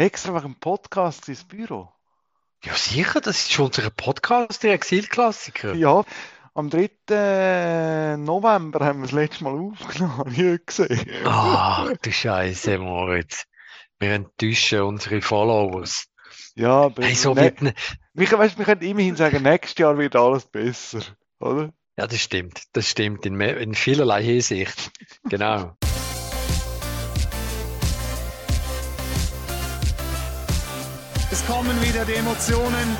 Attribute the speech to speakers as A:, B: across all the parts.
A: Extra wegen dem Podcast ins Büro.
B: Ja, sicher, das ist schon unser Podcast, der Exilklassiker.
A: Ja, am 3. November haben wir das letzte Mal aufgenommen, habe ich gesehen.
B: Ach, du Scheiße, Moritz. Wir enttäuschen unsere Followers.
A: Ja, aber
B: Hey, so
A: ne-
B: ne-
A: wir, weißt, wir können immerhin sagen, nächstes Jahr wird alles besser, oder?
B: ja, das stimmt. Das stimmt in, in vielerlei Hinsicht. Genau.
C: Es kommen wieder die Emotionen.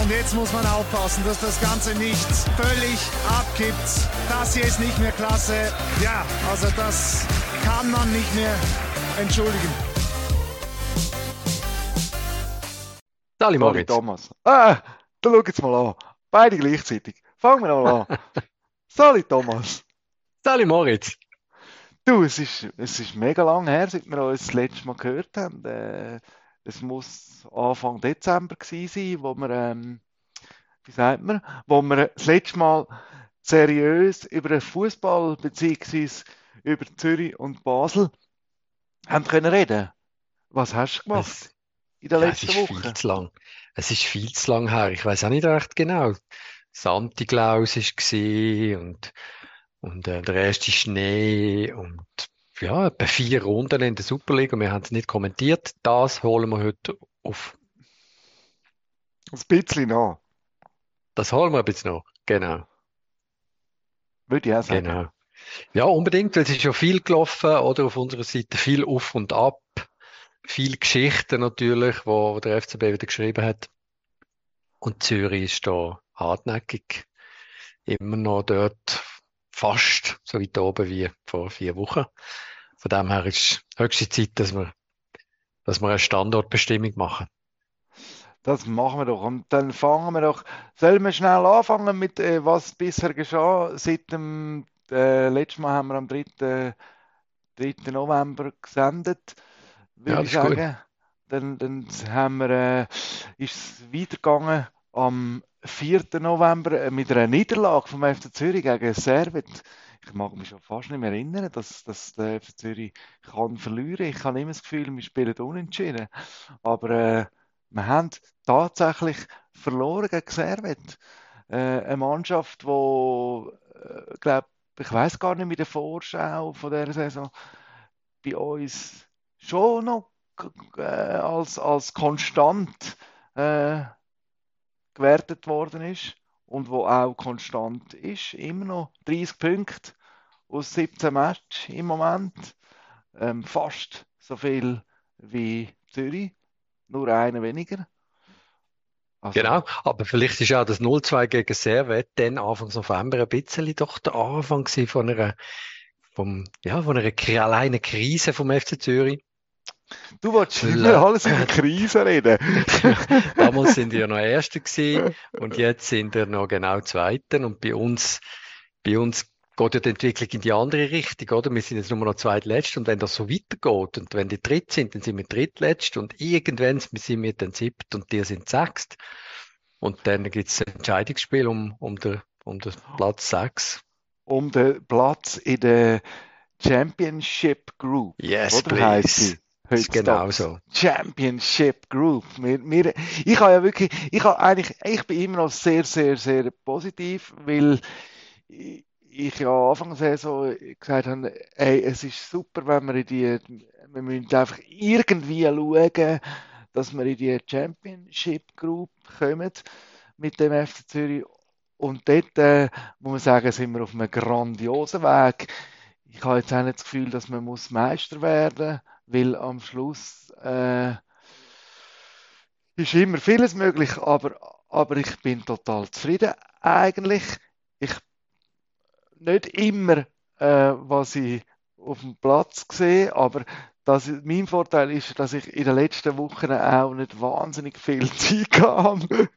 C: Und jetzt muss man aufpassen, dass das Ganze nicht völlig abkippt. Das hier ist nicht mehr klasse. Ja, also das kann man nicht mehr entschuldigen.
B: Sali Moritz.
A: Thomas. Ah, dann schau jetzt mal an. Beide gleichzeitig. Fangen wir mal an. Sorry, Thomas.
B: Sali Moritz.
A: Du, es ist, es ist mega lang her, seit wir uns das letzte Mal gehört haben. Äh, es muss Anfang Dezember gewesen sein, wo wir, ähm, wie sagt man, wo wir das letzte Mal seriös über den Fußball beziehungsweise über Zürich und Basel haben können reden. Was hast du gemacht
B: Es,
A: in der
B: ja, es
A: letzten
B: ist
A: Woche?
B: viel zu lang. Es ist viel zu lang her. Ich weiß auch nicht recht genau. Santi Klaus ist gsi und, und äh, der erste Schnee und ja, etwa vier Runden in der Superliga. Wir haben es nicht kommentiert. Das holen wir heute auf.
A: Ein bisschen nach,
B: Das holen wir ein bisschen noch. Genau,
A: würde ich auch sagen.
B: genau. Ja, unbedingt, weil es ist ja viel gelaufen, oder auf unserer Seite viel auf und ab, viel Geschichten natürlich, wo der FCB wieder geschrieben hat. Und Zürich ist da hartnäckig, immer noch dort fast so weit oben wie vor vier Wochen. Von dem her ist höchste Zeit, dass wir, dass wir eine Standortbestimmung machen.
A: Das machen wir doch. Und dann fangen wir doch. Sollen wir schnell anfangen mit, äh, was bisher geschah? Seit dem äh, letzten Mal haben wir am 3. 3. November gesendet, würde
B: Ja,
A: ich sagen. Dann, dann haben wir, äh, ist es weitergegangen am 4. November äh, mit einer Niederlage vom FC Zürich gegen Servet. Ich mag mich schon fast nicht mehr erinnern, dass, dass der FC Zürich kann verlieren. Ich habe immer das Gefühl, wir spielen unentschieden. Aber äh, wir haben tatsächlich verloren gegen Servet. Äh, eine Mannschaft, die, äh, glaub, ich weiß gar nicht mit der Vorschau von der Saison bei uns schon noch äh, als, als konstant äh, gewertet worden ist und wo auch konstant ist. Immer noch 30 Punkte aus 17 Matches im Moment. Ähm, fast so viel wie Zürich, nur einer weniger. Also,
B: Genau, aber vielleicht ist auch das 0-2 gegen Servet dann Anfang November ein bisschen doch der Anfang von einer, vom, ja, von einer kleinen Krise vom FC Zürich.
A: Du wolltest
B: Weil,
A: immer alles in der Krise reden.
B: Damals sind wir ja noch Erste gewesen und jetzt sind wir noch genau Zweiten und bei uns, bei uns geht ja die Entwicklung in die andere Richtung, oder? Wir sind jetzt nur noch Zweitletzt und wenn das so weitergeht und wenn die Dritt sind, dann sind wir Drittletzt und irgendwann sind wir dann Siebt und die sind Sechst und dann gibt es ein Entscheidungsspiel um, um, den, um den Platz sechs.
A: Um den Platz in der Championship Group.
B: Yes,
A: Oder
B: please. Ist genau so.
A: Championship Group. Wir, wir, ich habe ja wirklich, ich habe eigentlich, ich bin immer noch sehr, sehr, sehr positiv, weil ich, ich ja Anfang der Saison gesagt habe, ey, es ist super, wenn wir in die, wir müssen einfach irgendwie schauen, dass wir in die Championship Group kommen mit dem FC Zürich. Und dort, äh, muss man sagen, sind wir auf einem grandiosen Weg. Ich habe jetzt auch nicht das Gefühl, dass man muss Meister werden weil am Schluss äh, ist immer vieles möglich, aber, aber ich bin total zufrieden eigentlich. Ich nicht immer, äh, was ich auf dem Platz sehe, aber das, mein Vorteil ist, dass ich in den letzten Wochen auch nicht wahnsinnig viel Zeit habe,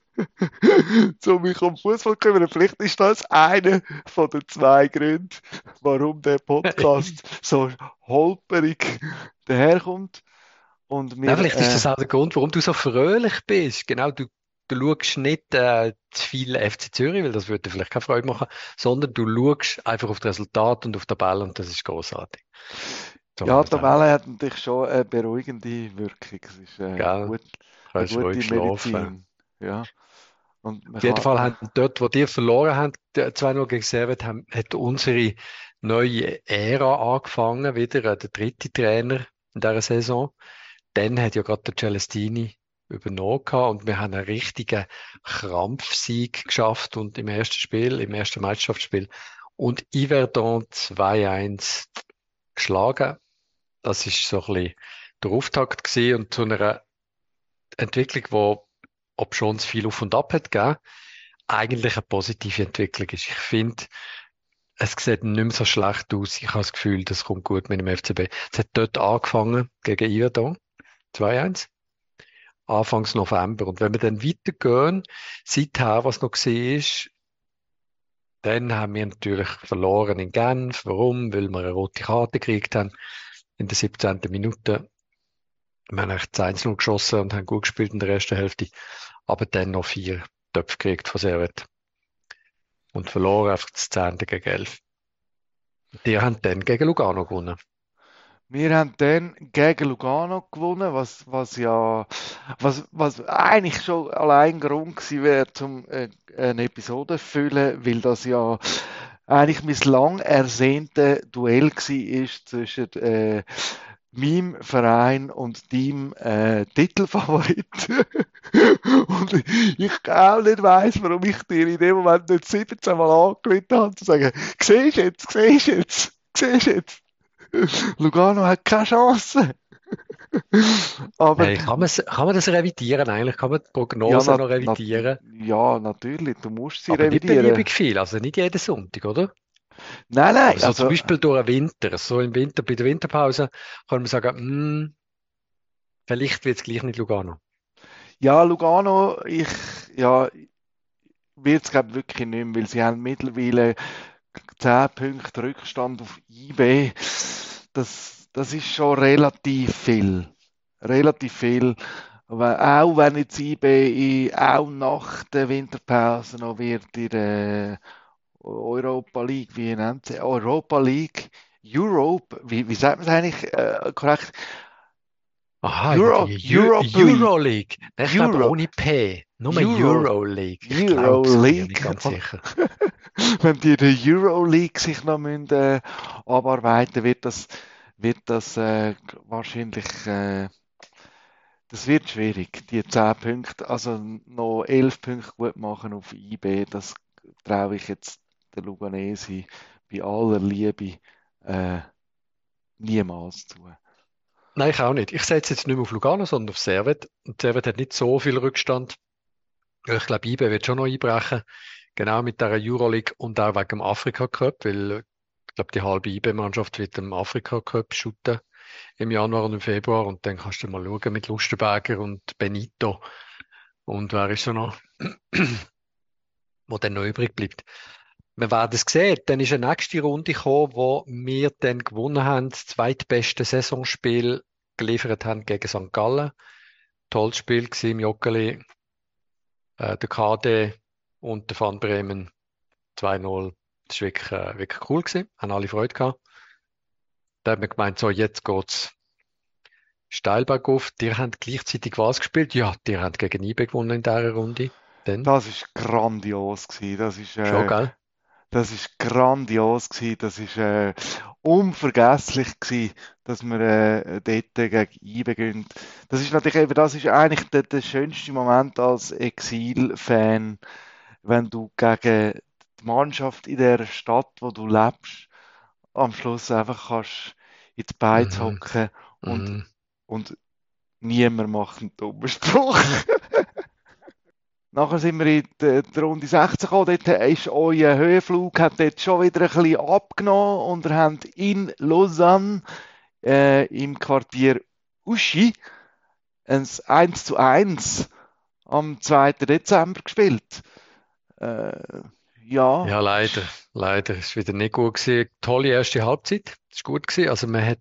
A: um mich um Fußball zu kümmern. Vielleicht ist das einer von den zwei Gründen, warum der Podcast so holperig daherkommt. Und wir,
B: Ja, vielleicht ist
A: äh,
B: das auch der Grund, warum du so fröhlich bist. Genau, du, du schaust nicht äh, zu viel FC Zürich, weil das würde dir vielleicht keine Freude machen, sondern du schaust einfach auf das Resultat und auf den Ball und das ist großartig.
A: So ja, die Tabelle hat natürlich schon eine beruhigende Wirkung. Es ist äh, gut,
B: eine gute Medizin.
A: Ja.
B: Auf jeden Fall haben dort, wo die verloren haben, 2-0 gegen Servet, hat unsere neue Ära angefangen, wieder äh, der dritte Trainer in dieser Saison. Dann hat ja gerade der Celestini übernommen und wir haben einen richtigen Krampfsieg geschafft und im ersten Spiel, im ersten Meisterschaftsspiel und Yverdon 2-1 geschlagen. Das ist so ein bisschen der Auftakt gewesen und zu einer Entwicklung, wo, ob schon es viel auf und ab hat gegeben, eigentlich eine positive Entwicklung ist. Ich finde, es sieht nicht mehr so schlecht aus. Ich habe das Gefühl, das kommt gut mit dem FCB. Es hat dort angefangen gegen Yverdon 2-1. Anfangs November. Und wenn wir dann weitergehen, seither, was noch gesehen ist, dann haben wir natürlich verloren in Genf. Warum? Weil wir eine rote Karte gekriegt haben in der 17. Minute. Wir haben echt 1 geschossen und haben gut gespielt in der ersten Hälfte, aber dann noch vier Töpfe gekriegt von Servet. Und verloren einfach das 10. gegen 11. Die haben dann gegen Lugano gewonnen.
A: Wir haben dann gegen Lugano gewonnen, was, was ja, was, was eigentlich schon allein Grund gewesen wäre, um äh, eine Episode zu füllen, weil das ja eigentlich mein lang ersehnte Duell war zwischen äh, meinem Verein und deinem äh, Titelfavorit. und ich auch nicht weiss, warum ich dir in dem Moment nicht 17 Mal angelegt habe, zu sagen, siehst jetzt, siehst jetzt, siehst jetzt. Lugano hat keine Chance.
B: Aber hey, kann, man, kann man das revidieren eigentlich? Kann man die Prognose ja, noch revidieren?
A: Na, ja, natürlich. Du musst sie
B: Aber
A: revidieren.
B: Nicht beliebig viel, also nicht jeden Sonntag, oder?
A: Nein, nein.
B: Also, also zum Beispiel durch den Winter. So im Winter, bei der Winterpause kann man sagen, hm, vielleicht wird es gleich nicht Lugano.
A: Ja, Lugano, ich, ja, wird es glaube wirklich nicht mehr, weil sie haben mittlerweile 10 Punkte Rückstand auf IB, das, das ist schon relativ viel. Relativ viel. Aber auch wenn jetzt IB auch nach der Winterpause noch wird in der Europa League, wie nennt sie? Europa League, Europe, wie, wie sagt man es eigentlich äh, korrekt?
B: Aha, Euro, Europe Euro League. Ich Euro. glaube ohne P. Nur Euro, Euro League.
A: Euro League. Ganz sicher. wenn die der Euroleague sich noch müssen, äh, abarbeiten, wird das, wird das äh, wahrscheinlich, äh, das wird schwierig, die 10 Punkte, also noch 11 Punkte gut machen auf IB, das traue ich jetzt der Luganesi bei aller Liebe äh, niemals zu.
B: Nein, ich auch nicht. Ich setze jetzt nicht mehr auf Lugano, sondern auf Servet. Und Servet hat nicht so viel Rückstand. Ich glaube, IB wird schon noch einbrechen. Genau mit der Euroleague und auch wegen dem Afrika Cup, weil ich glaube, die halbe IB-Mannschaft wird im Afrika Cup shooten im Januar und im Februar und dann kannst du mal schauen mit Lustenberger und Benito und wer ist so noch, wo dann noch übrig bleibt. Wir werden es sehen. Dann ist eine nächste Runde gekommen, wo wir dann gewonnen haben, das zweitbeste Saisonspiel geliefert haben gegen St. Gallen. Tolles Spiel war im Joggeli. Äh, der KD und der Van Bremen 2-0. Das war wirklich, äh, wirklich cool gewesen. Haben alle Freude gehabt. Da haben wir gemeint, so, jetzt geht's steil bergauf. Die haben gleichzeitig was gespielt? Ja, die haben gegen IBE gewonnen in dieser Runde.
A: Dann. Das ist grandios gewesen. Das ist, äh,
B: Schon, gell?
A: Das ist grandios gewesen. Das ist äh, unvergesslich gewesen, dass wir äh, dort gegen IBE gehen. Das ist natürlich eben, das ist eigentlich der, der schönste Moment als Exil-Fan wenn du gegen die Mannschaft in der Stadt, wo du lebst, am Schluss einfach kannst in die Beine mhm. hocken und, mhm. und niemand macht einen dummen Spruch. Nachher sind wir in die, die Runde 16 gekommen, dort ist euer Höhenflug hat dort schon wieder ein bisschen abgenommen und ihr habt in Lausanne äh, im Quartier Uschi ein 1 zu 1 am 2. Dezember gespielt. Äh, ja.
B: Ja, leider. Leider. Es war wieder nicht gut gewesen. Tolle erste Halbzeit. Es war gut gewesen. Also man hat,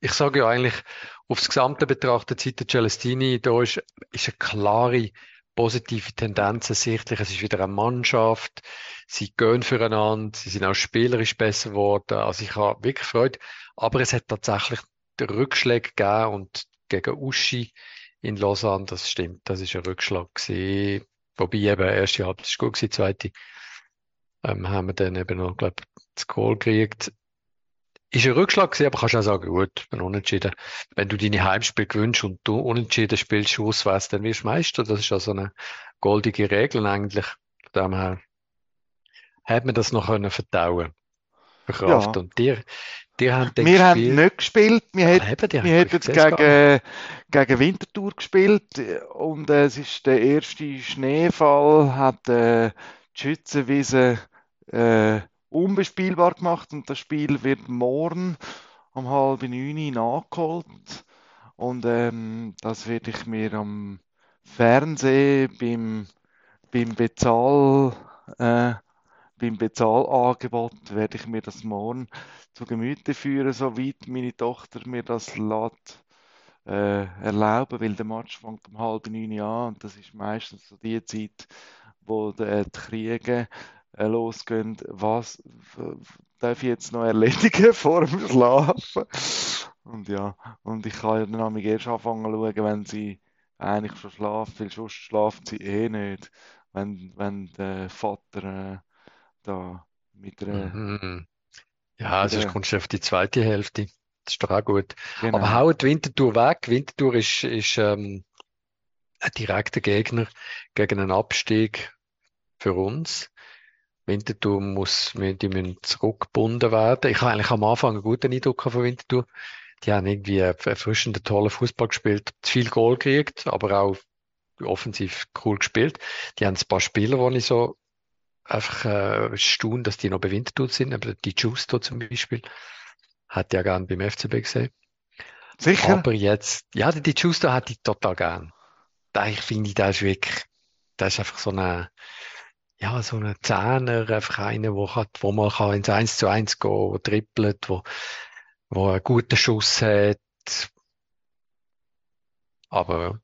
B: ich sage ja eigentlich, aufs Gesamte betrachtet, seit der Celestini da ist, ist eine klare positive Tendenzen sichtlich. Es ist wieder eine Mannschaft. Sie gehen füreinander. Sie sind auch spielerisch besser geworden. Also ich habe wirklich Freude. Aber es hat tatsächlich Rückschläge gegeben und gegen Uschi in Lausanne, das stimmt, das ist ein Rückschlag gewesen. Wobei eben, erste Halbzeit ist gut gewesen, zweite ähm, haben wir dann eben noch, glaube ich, das Goal gekriegt. Ist ein Rückschlag gewesen, aber kannst auch sagen, gut, wenn unentschieden. Wenn du deine Heimspiel gewünscht und du unentschieden spielst, auswärts, dann wirst du Meister. Das ist also eine goldige Regel eigentlich. Von dem her hat man das noch können verdauen. Verkraften.
A: Ja.
B: Und dir, dir haben
A: Wir haben
B: gespielt.
A: nicht gespielt. Wir
B: Ah, haben
A: Wir hätten gegen, gegen Winterthur gespielt und äh, es ist der erste Schneefall, hat äh, die Schützenwiese äh, unbespielbar gemacht und das Spiel wird morgen um halb neun nachgeholt. Und ähm, das werde ich mir am Fernsehen beim, beim Bezahl, äh, beim Bezahlangebot werde ich mir das morgen zu Gemüte führen, soweit meine Tochter mir das lässt, äh, erlauben, weil der Match fängt um halb neun an und das ist meistens so die Zeit, wo die, die Kriege äh, losgehen. Was darf ich jetzt noch erledigen vor dem Schlafen? Und ja, und ich kann ja dann am erst anfangen zu schauen, wenn sie eigentlich schon schlafen, weil sonst schlafen sie eh nicht, wenn, wenn der Vater äh, da mit einer,
B: Mhm. Ja, sonst
A: einer,
B: kommst du auf die zweite Hälfte. Das ist doch auch gut. Aber
A: genau.
B: hauen die Winterthur weg. Winterthur ist, ist ähm, ein direkter Gegner gegen einen Abstieg für uns. Winterthur muss, die müssen zurückgebunden werden. Ich habe eigentlich am Anfang einen guten Eindruck von Winterthur. Die haben irgendwie erfrischenden, tollen Fußball gespielt, zu viel Goal gekriegt, aber auch offensiv cool gespielt. Die haben ein paar Spieler, wo ich so einfach äh, staune, dass die noch bei Winterthur sind. Aber die Justo zum Beispiel, hat ja gern beim FCB gesehen.
A: Sicher?
B: Aber jetzt, ja, die Justo hat ich total gern. Da, ich finde, der ist wirklich, der ist einfach so eine, ja, so ein Zehner, einfach einer, wo, wo man kann ins 1 zu 1 gehen, wo trippelt, wo, wo einen guten Schuss hat. Aber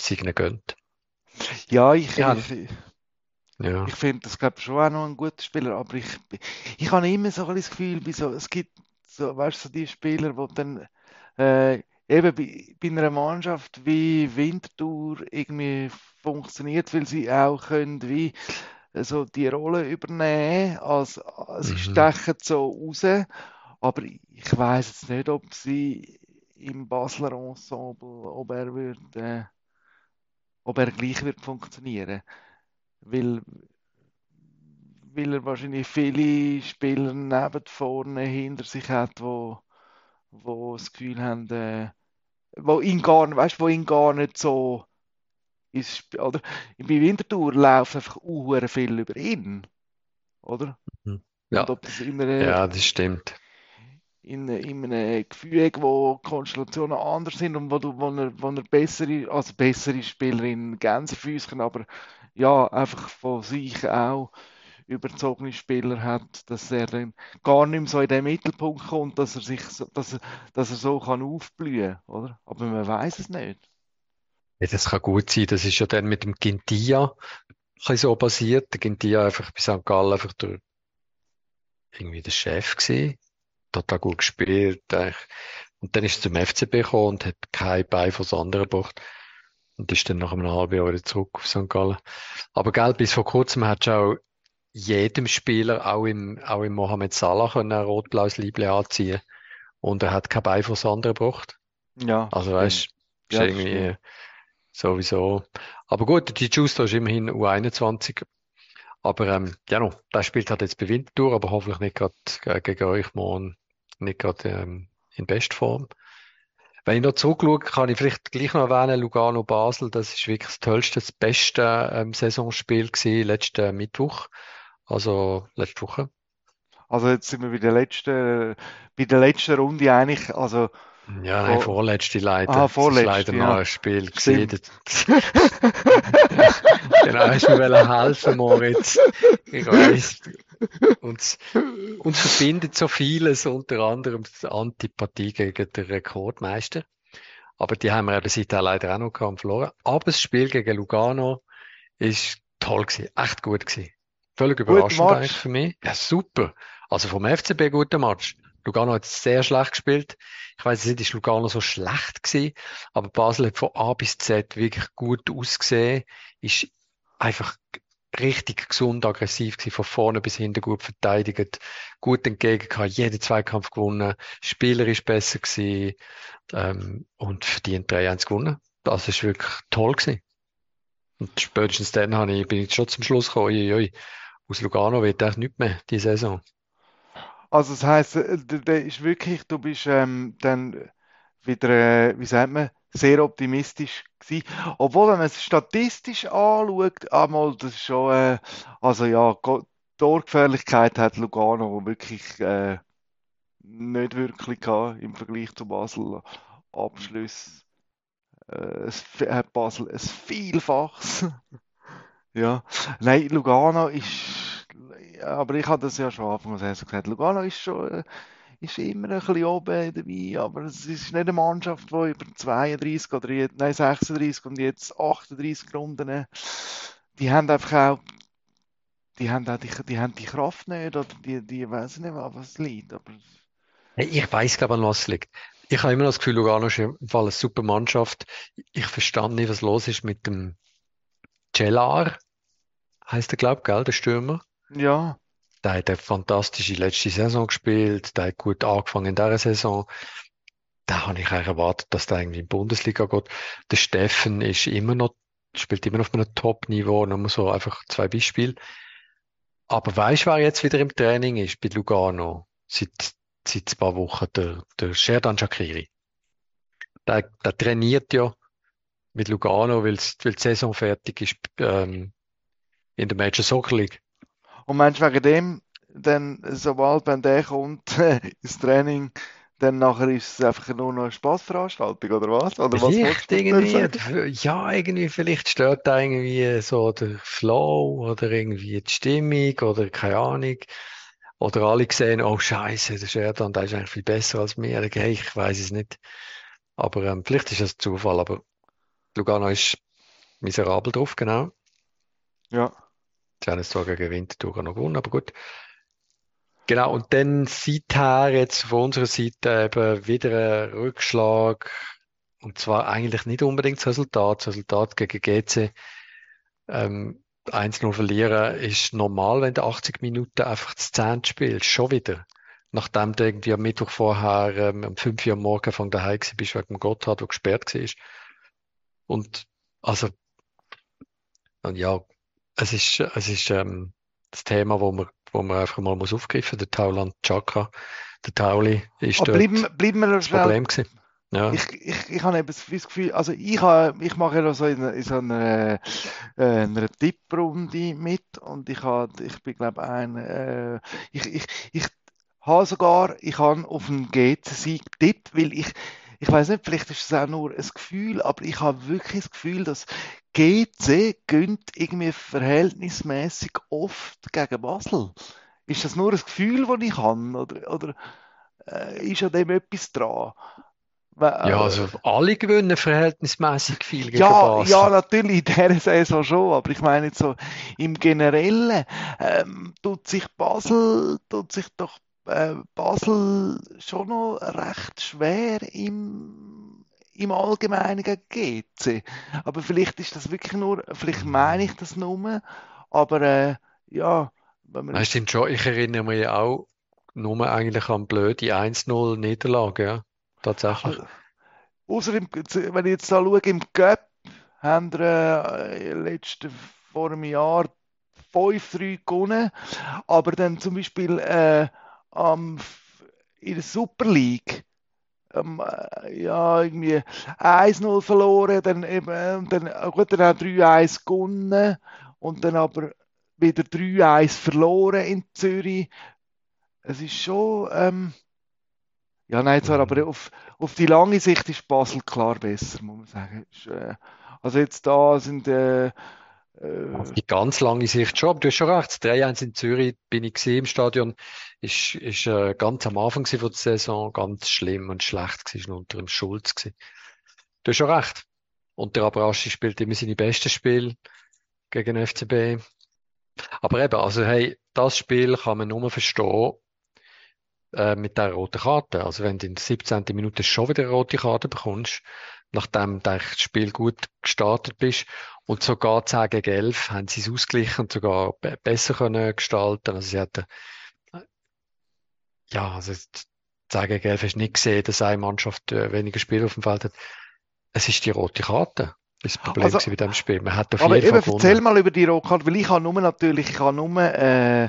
B: sie ihnen gönnt.
A: Ja, ich,
B: Ja,
A: ich,
B: ja.
A: ich finde das glaube schon auch noch ein guter Spieler, aber ich, ich habe immer so ein bisschen das Gefühl, so, es gibt so, weißt du, so die Spieler, die dann äh, eben bei, bei einer Mannschaft wie Winterthur irgendwie funktioniert, weil sie auch können wie so die Rolle übernehmen, als, sie
B: Mhm.
A: stechen so raus, aber ich weiß jetzt nicht, ob sie im Basler Ensemble, ob er wird, äh, ob er gleich wird funktionieren, weil weil er wahrscheinlich viele Spieler neben vorne hinter sich hat, wo, wo das Gefühl haben, äh, wo ihn gar weißt, wo ihn gar nicht so Sp- oder bei Winterthur läuft einfach uhr viel über ihn, oder?
B: Mhm. Ja,
A: ob das in einer,
B: ja, das stimmt.
A: in, in einem Gefüge, wo Konstellationen anders sind und wo, du, wo, er, wo er bessere, also bessere Spieler in Gänsefüßchen, aber ja, einfach von sich auch überzogene Spieler hat, dass er dann gar nicht mehr so in den Mittelpunkt kommt, dass er sich so, dass er, dass er so kann aufblühen, oder? Aber man weiß es nicht.
B: Ja, das kann gut sein. Das ist ja dann mit dem Gintia ein so passiert. Der Gintia einfach bei St. Gallen einfach der, irgendwie der Chef gewesen. Total gut gespielt. eigentlich. Und dann ist er zum FCB gekommen und hat kein Bein von anderen gebracht. Und ist dann nach einem halben Jahr wieder zurück auf St. Gallen. Aber gell, bis vor kurzem hat auch jedem Spieler, auch im, auch im Mohamed Salah, können ein rot-blaues Liebling anziehen. Und er hat kein Bein von anderen gebracht.
A: Ja,
B: Also weißt, ist
A: Ja,
B: irgendwie. Sowieso. Aber gut, die Justo ist immerhin U21. Aber ähm, ja noch, der spielt halt jetzt bei Winterthur, aber hoffentlich nicht gerade äh, gegen euch morgen, nicht gerade ähm, in Bestform. Wenn ich noch zurückschaue, kann ich vielleicht gleich noch erwähnen, Lugano Basel, das ist wirklich das tollste, das beste ähm, Saisonspiel gewesen, letzten Mittwoch. Also letzte Woche.
A: Also jetzt sind wir bei der letzten, bei der letzten Runde eigentlich, also
B: Ja, nein,
A: vor,
B: vorletzte leider.
A: ah,
B: Das ist leider
A: vorletzte,
B: noch
A: ja,
B: ein Spiel
A: stimmt.
B: Genau, du mir helfen, Moritz. Ich weiß. Uns, uns verbindet so vieles, unter anderem die Antipathie gegen den Rekordmeister. Aber die haben wir eben seitdem leider auch noch gehabt verloren. Aber das Spiel gegen Lugano ist toll gewesen, echt gut gewesen. Völlig überraschend eigentlich für mich. Ja, super. Also vom FCB guter Match. Lugano hat sehr schlecht gespielt. Ich weiß nicht, ist Lugano so schlecht gewesen, aber Basel hat von A bis Z wirklich gut ausgesehen, ist einfach richtig gesund, aggressiv gewesen, von vorne bis hinten gut verteidigt, gut entgegengekommen, jeden Zweikampf gewonnen, spielerisch besser gewesen, ähm, und verdient 3-1 gewonnen. Das ist wirklich toll gewesen. Und spätestens dann ich, bin ich schon zum Schluss gekommen, oi, oi, aus Lugano wird echt nichts mehr, die Saison.
A: Also das heisst, äh, der ist wirklich, du bist ähm, dann wieder, äh, wie sagt man, sehr optimistisch gewesen. Obwohl, wenn man es statistisch anschaut, einmal, das ist schon, äh, also ja, Torgefährlichkeit hat Lugano wirklich äh, nicht wirklich gehabt im Vergleich zu Basel. Abschluss. Äh, es hat Basel ein Vielfaches. ja. Nein, Lugano ist, aber ich habe das ja schon Anfang des gesagt, Lugano ist schon, äh, ist immer ein bisschen oben dabei, aber es ist nicht eine Mannschaft, die über 32 oder nein, 36 und jetzt 38 Runden, die haben einfach auch die haben, auch die, die haben die Kraft nicht oder die, die weiß nicht, was es liegt. Aber
B: ich weiß, glaube an was liegt. Ich habe immer das Gefühl, Lugano ist im Fall eine super Mannschaft. Ich verstand nicht, was los ist mit dem Cellar, heißt der, glaube ich, der Stürmer.
A: Ja.
B: Der hat eine fantastische letzte Saison gespielt, der hat gut angefangen in dieser Saison. Da habe ich eigentlich erwartet, dass der irgendwie in die Bundesliga geht. Der Steffen ist immer noch, spielt immer noch auf einem Top-Niveau, nur so einfach zwei Beispiele. Aber weißt du, wer jetzt wieder im Training ist bei Lugano? Seit, seit ein paar Wochen, der, der Sherdan Shakiri. Der, der trainiert ja mit Lugano, weil, die Saison fertig ist ähm, in der Major Soccer League.
A: Und meinst du wegen dem, dann, sobald wenn der kommt ins Training, dann nachher ist es einfach nur noch eine Spaßveranstaltung oder was? Oder
B: vielleicht was irgendwie, ja, irgendwie, vielleicht stört da irgendwie so der Flow oder irgendwie die Stimmung oder keine Ahnung. Oder alle sehen, oh Scheiße, der Sheridan, der ist eigentlich viel besser als mir. Okay, ich weiß es nicht. Aber ähm, vielleicht ist das Zufall, aber Lugano ist miserabel drauf, genau.
A: Ja.
B: Sie haben es zwar gegen Winterthur noch gewonnen, aber gut. Genau, und dann seither jetzt von unserer Seite eben wieder ein Rückschlag. Und zwar eigentlich nicht unbedingt das Resultat. Das Resultat gegen GC ähm, 1-0 verlieren ist normal, wenn du 80 Minuten einfach das 10 spielst. Schon wieder. Nachdem du irgendwie am Mittwoch vorher ähm, um 5 Uhr am Morgen von daheim bist wegen dem Gotthard, der gesperrt war. Und also, und ja, es ist, es ist ähm, das Thema, wo man, wo man einfach mal muss aufgreifen muss. Der Tauland Chaka, der Tauli ist
A: Aber
B: dort
A: bleiben, bleiben wir
B: das Problem gewesen.
A: Ja. Ich, ich, ich habe eben das Gefühl, also ich, habe, ich mache ja so in, in so einer, äh, einer Tipprunde mit und ich, habe, ich bin glaube ein, äh, ich, ich, ich habe sogar, ich habe auf einen GC-Sieg getippt, weil ich, ich weiß nicht, vielleicht ist es auch nur ein Gefühl, aber ich habe wirklich das Gefühl, dass GC gönnt irgendwie verhältnismäßig oft gegen Basel. Ist das nur ein Gefühl, das ich habe? Oder, oder äh, ist an dem etwas dran?
B: Weil, ja, also alle gewinnen verhältnismäßig viel gegen
A: ja,
B: Basel.
A: Ja, natürlich, in dieser Saison schon, aber ich meine jetzt so im Generellen ähm, tut sich Basel, tut sich doch äh, Basel schon noch recht schwer im, im Allgemeinen gegen GC. Aber vielleicht ist das wirklich nur, vielleicht meine ich das nur, aber äh, ja.
B: Wenn man stimmt schon. Ich erinnere mich auch nur eigentlich an blöde 1-0 Niederlage, ja. Tatsächlich. Also,
A: außer im, wenn ich jetzt da schaue, im Cup haben wir äh, letzte, vor einem Jahr 5-3 gewonnen, aber dann zum Beispiel äh, ähm, in der Super League ähm, ja, irgendwie 1-0 verloren, dann eben, äh, dann, äh, gut, dann auch 3-1 gewonnen und dann aber wieder 3-1 verloren in Zürich. Es ist schon, ähm, ja, nein, zwar, aber auf, auf die lange Sicht ist Basel klar besser, muss man sagen. Äh, also jetzt da sind äh,
B: auf die ganz lange Sicht schon, aber du hast schon recht. 3-1 in Zürich bin ich im Stadion, ist, ist äh, ganz am Anfang von der Saison ganz schlimm und schlecht gewesen, unter dem Schulz gewesen. du hast schon recht. Und der Abraschi spielt immer seine besten Spiele gegen den FCB. Aber eben, also hey, das Spiel kann man nur verstehen äh, mit der roten Karte. Also wenn du in der 17. Minute schon wieder eine rote Karte bekommst, nachdem du das Spiel gut gestartet bist und sogar 10 gegen 11 haben sie es ausgeglichen und sogar be besser können gestalten. Also sie hatten, äh, ja, also 10 gegen 11 hast du nicht gesehen, dass eine Mannschaft äh, weniger Spiel auf dem Feld hat. Es ist die rote Karte. Das Problem
A: Also,
B: bei diesem Spiel. Man hat auf
A: Aber
B: jeden
A: eben,
B: Fall
A: erzähl
B: gewonnen.
A: mal über die Rotkarte, weil ich habe nur natürlich, ich habe nur äh,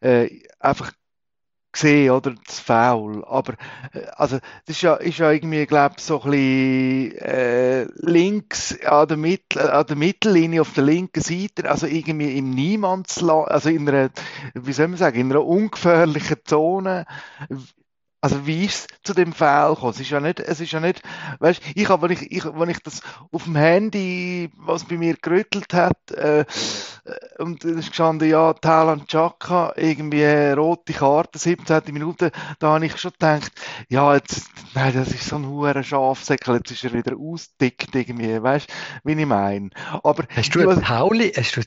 A: äh, einfach gesehen, oder, das Foul. Aber, äh, also, das ist ja, ist ja irgendwie, glaube ich, so ein bisschen äh, links an der, Mittel, an der Mittellinie auf der linken Seite, also irgendwie im Niemandsland, also in einer, wie soll man sagen, in einer ungefährlichen Zone. Also wie ist es zu dem Foul gekommen? Es ist ja nicht, es ist ja nicht, weißt, ich habe, wenn ich, ich, wenn ich das auf dem Handy, was bei mir gerüttelt hat, äh, äh, und es gestanden, ja, Thailand Chaka, irgendwie rote Karte, 17. Minute, da habe ich schon gedacht, ja, jetzt, nein, das ist so ein hoher Schafsäckel, jetzt ist er wieder ausdickt irgendwie, weißt, wie ich meine. Aber
B: Hast du
A: ich,
B: einen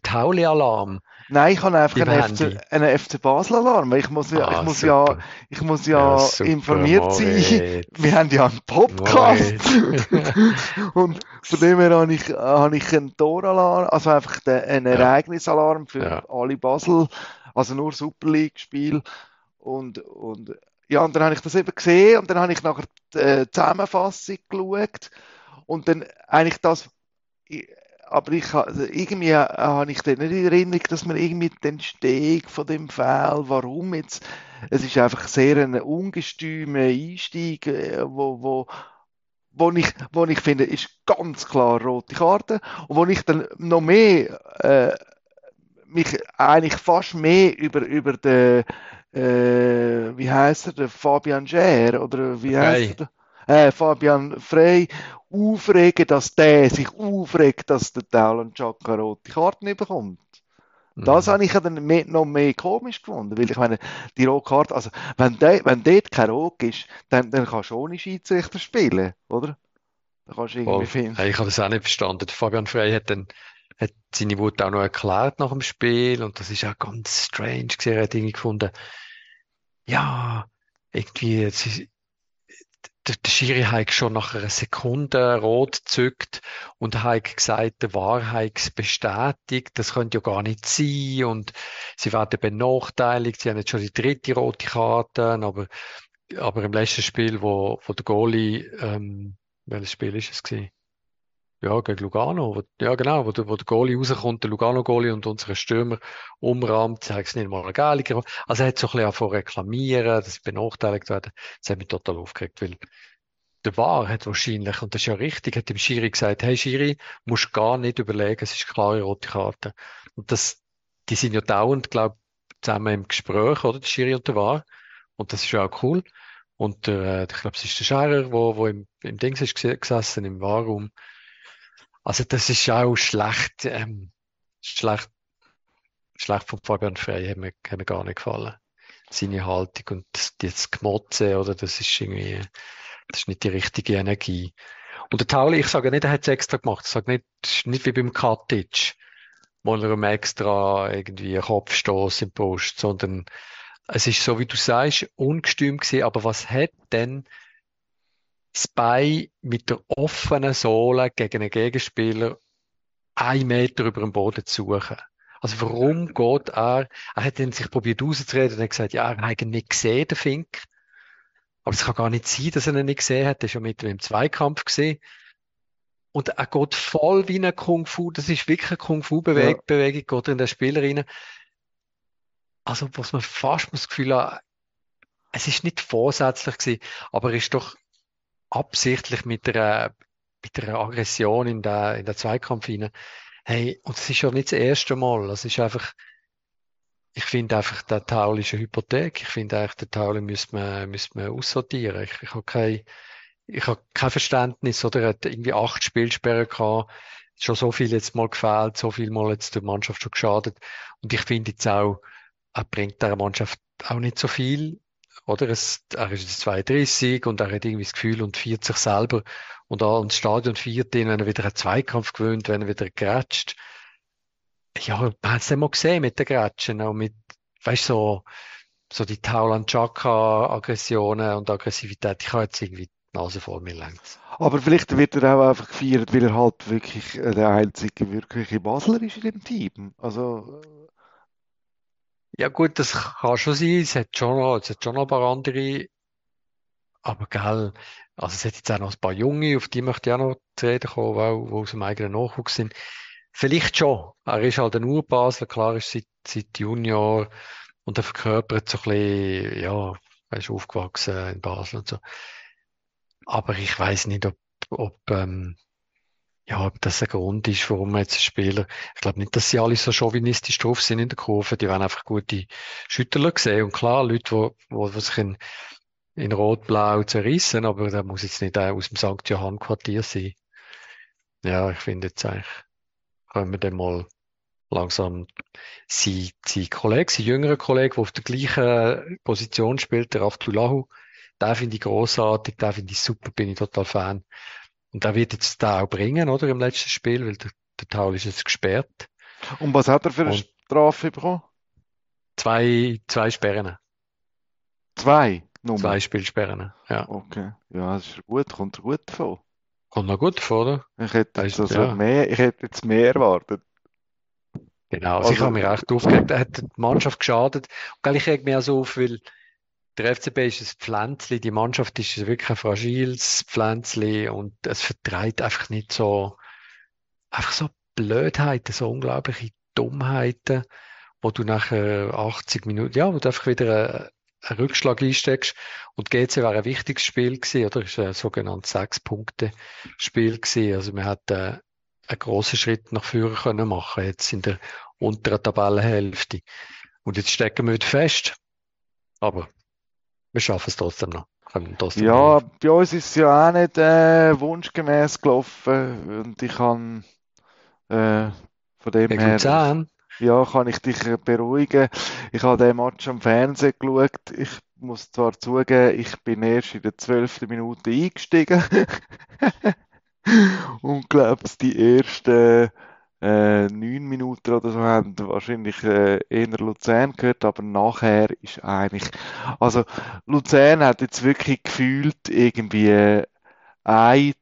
B: Tauli-Alarm
A: nein, ich habe einfach einen FC, einen FC Basel Alarm, weil ich muss ja, ich
B: Ah,
A: muss ja,
B: super.
A: ich muss
B: Ja,
A: ja informiert sein. Wir haben ja einen Podcast. Und von dem her habe ich, habe ich einen Toralarm, also einfach einen. Ereignisalarm für
B: Ja.
A: alle Basel, also nur Super League-Spiel. Und, und ja, und dann habe ich das eben gesehen und dann habe ich nachher die äh, Zusammenfassung geschaut und dann eigentlich das, aber ich, also irgendwie äh, habe ich dann nicht in Erinnerung, dass man irgendwie den Steg von dem Foul, warum jetzt, es ist einfach sehr ein ungestümer Einstieg, äh, wo, wo, wo ich, wo ich finde, ist ganz klar rote Karte und wo ich dann noch mehr äh, mich eigentlich fast mehr über, über den, äh, wie heißt er, den Fabian Scher oder wie heißt
B: Frey.
A: er, äh, Fabian Frey aufregen, dass der sich aufregt, dass der Talon Chaka rote Karten nicht bekommt. Das
B: Mhm.
A: habe ich dann mehr, noch mehr komisch gefunden, weil ich meine, die rote Karte, also wenn, de, wenn dort kein Rot ist, dann, dann kannst du ohne Schiedsrichter spielen, oder? Dann kannst du irgendwie
B: Voll.
A: finden.
B: Ich habe das auch nicht verstanden. Fabian Frey hat dann hat seine Wut auch noch erklärt nach dem Spiel und das ist auch ganz strange gewesen. Er hat irgendwie gefunden, ja, irgendwie, jetzt ist, der, Schiri hat schon nach einer Sekunde rot gezückt und hat gesagt, der Wahrheit bestätigt, das könnte ja gar nicht sein und sie werden benachteiligt, sie haben jetzt schon die dritte rote Karte, aber, aber im letzten Spiel, wo, wo der Goalie, ähm, welches Spiel ist es gewesen? Ja, gegen Lugano. Wo, ja, genau, wo der, wo der Goalie rauskommt, der Lugano-Goalie und unsere Stürmer umrahmt, zeigt es nicht mal geile. Also er hat so ein bisschen angefangen reklamieren, dass sie benachteiligt werden. Das hat mich total aufgeregt, weil der War hat wahrscheinlich, und das ist ja richtig, hat dem Schiri gesagt, hey Schiri, musst gar nicht überlegen, es ist klare rote Karte. Und das, die sind ja dauernd, glaube ich, zusammen im Gespräch, oder, der Schiri und der War. Und das ist ja auch cool. Und der, äh, ich glaube, es ist der Scherer, wo im, im Dings ist gese- gesessen, im Wahrraum. Also das ist auch schlecht, ähm, schlecht, schlecht von Fabian Frey, hat mir, hat mir gar nicht gefallen. Seine Haltung und das, das Gemotze, oder, das ist irgendwie, das ist nicht die richtige Energie. Und der Tauli, ich sage nicht, er hat es extra gemacht. Ich sage nicht, nicht wie beim Katic, wo er ihm extra irgendwie einen Kopfstoß im Post, sondern es ist so, wie du sagst, ungestüm gewesen, aber was hat denn das Bein mit der offenen Sohle gegen einen Gegenspieler einen Meter über dem Boden zu suchen? Also warum geht er, er hat dann sich probiert rauszureden und hat gesagt, ja, er hat ihn nicht gesehen, der Fink. Aber es kann gar nicht sein, dass er ihn nicht gesehen hat. Er ist ja mit ihm im Zweikampf gesehen. Und er geht voll wie ein Kung Fu. Das ist wirklich eine Kung Fu Bewegung, Bewegung, geht er in den Spieler rein. Also, was man fast das Gefühl hat, es ist nicht vorsätzlich gewesen, aber er ist doch absichtlich mit einer, mit einer Aggression in den, in den Zweikampf rein. Hey, und es ist ja nicht das erste Mal. Es ist einfach, ich finde einfach, der Taul ist eine Hypothek. Ich finde eigentlich, den Taul müsste man, müsste man aussortieren. Ich, ich habe kein, ich habe kein Verständnis, oder? Er hat irgendwie acht Spielsperren gehabt. Schon so viel jetzt mal gefehlt, so viel mal jetzt der Mannschaft schon geschadet. Und ich finde jetzt auch, er bringt der Mannschaft auch nicht so viel. Oder? Es, er ist jetzt 32 und er hat irgendwie das Gefühl und feiert sich selber. Und auch das Stadion feiert ihn, wenn er wieder einen Zweikampf gewöhnt, wenn er wieder grätscht. Ja, man hat es mal gesehen mit den Grätschen, auch mit, weißt du, so, so die Taulan Chaka Aggressionen und Aggressivität. Ich habe jetzt irgendwie die Nase vor mir längst.
A: Aber vielleicht wird er auch einfach gefeiert, weil er halt wirklich der einzige wirkliche Basler ist in dem Team. Also,
B: Ja, gut, das kann schon sein. Es hat schon noch, es hat schon noch ein paar andere. Aber gell, also es hat jetzt auch noch ein paar Junge, auf die möchte ich auch noch zu reden kommen, die, die aus dem eigenen Nachwuchs sind. Vielleicht schon. Er ist halt ein Urbasler, klar ist seit, seit Junior und er verkörpert so ein bisschen, ja, er ist aufgewachsen in Basel und so. Aber ich weiß nicht, ob, ob, ähm, ja, ob das ein Grund ist, warum jetzt Spieler, ich glaube nicht, dass sie alle so chauvinistisch drauf sind in der Kurve, die werden einfach gute Schüttler sehen. Und klar, Leute, wo, wo, wo sich in, in Rot-Blau zerrissen, aber da muss jetzt nicht aus dem St. Johann Quartier sein. Ja, ich finde jetzt eigentlich, können wir dann mal langsam sein, sein Kollege, sein jüngerer Kollege, der auf der gleichen Position spielt, der Avdulahu, den finde ich großartig, den finde ich super, bin ich total Fan. Und der wird jetzt da auch bringen, oder, im letzten Spiel, weil der, der Taul ist jetzt gesperrt.
A: und was hat er für eine
B: Und-
A: Strafe bekommen?
B: Zwei, zwei Sperren,
A: Zwei? Nummer.
B: zwei Spielsperren, ja.
A: Okay. Ja, das ist gut, kommt er gut davon.
B: Kommt noch gut vor, oder?
A: Ich hätte jetzt also
B: ja.
A: mehr, ich hätte jetzt mehr erwartet.
B: Genau, also ich
A: Also-
B: habe mich recht aufgeregt. Er hat die Mannschaft geschadet. Und ich reg mich auch so auf, weil der FCB ist ein Pflänzli, die Mannschaft ist wirklich ein fragiles Pflänzli und es vertreibt einfach nicht so, einfach so Blödheiten, so unglaubliche Dummheiten, wo du nachher 80 Minuten, ja, wo du einfach wieder einen, Rückschlag einsteckst. Und GC war ein wichtiges Spiel gewesen, oder? Es war ein sogenanntes Sechs-Punkte-Spiel gewesen. Also man hat äh, einen grossen Schritt nach vorne können machen, jetzt in der unteren Tabellenhälfte. Und jetzt stecken wir fest. Aber wir schaffen es trotzdem noch. Trotzdem
A: Ja,
B: noch.
A: bei uns ist es ja auch nicht äh, wunschgemäß gelaufen und ich kann äh, von dem
B: Gegen
A: her,
B: Luzern.
A: ja, kann ich dich beruhigen. Ich habe den Match am Fernsehen geschaut. Ich muss zwar zugeben, ich bin erst in der zwölften Minute eingestiegen und glaube, die ersten äh, neun Minuten oder so haben wahrscheinlich äh, eher Luzern gehört, aber nachher ist eigentlich, also Luzern hat jetzt wirklich gefühlt irgendwie ein,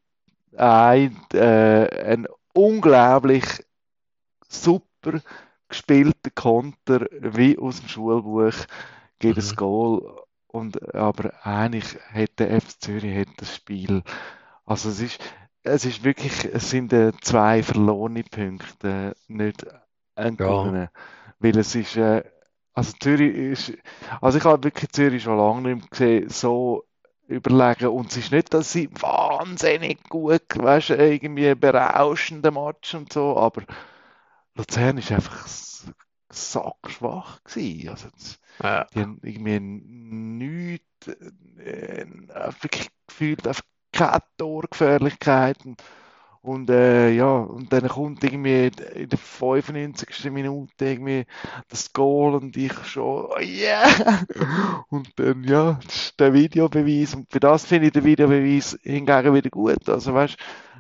A: ein, äh, ein unglaublich super gespielter Konter wie aus dem Schulbuch gibt
B: Mhm.
A: Goal und aber eigentlich hätte der FC Zürich hätte das Spiel also es ist es ist wirklich es sind äh, zwei verlorene Punkte nicht ein
B: Ja.
A: weil es ist äh, also Zürich ist also ich habe wirklich Zürich schon lange nicht gesehen so überlegen und es ist nicht dass sie wahnsinnig gut weißt du, irgendwie berauschende Match und so aber Luzern ist einfach sackschwach gewesen also das,
B: Ja.
A: die haben irgendwie nichts, äh, wirklich gefühlt einfach keine Torgefährlichkeiten. Und äh, ja, und dann kommt irgendwie in der 95. Minute irgendwie das Goal und ich schon, oh yeah! Und dann, ja, das ist der Videobeweis. Und für das finde ich den Videobeweis hingegen wieder gut. Also weißt,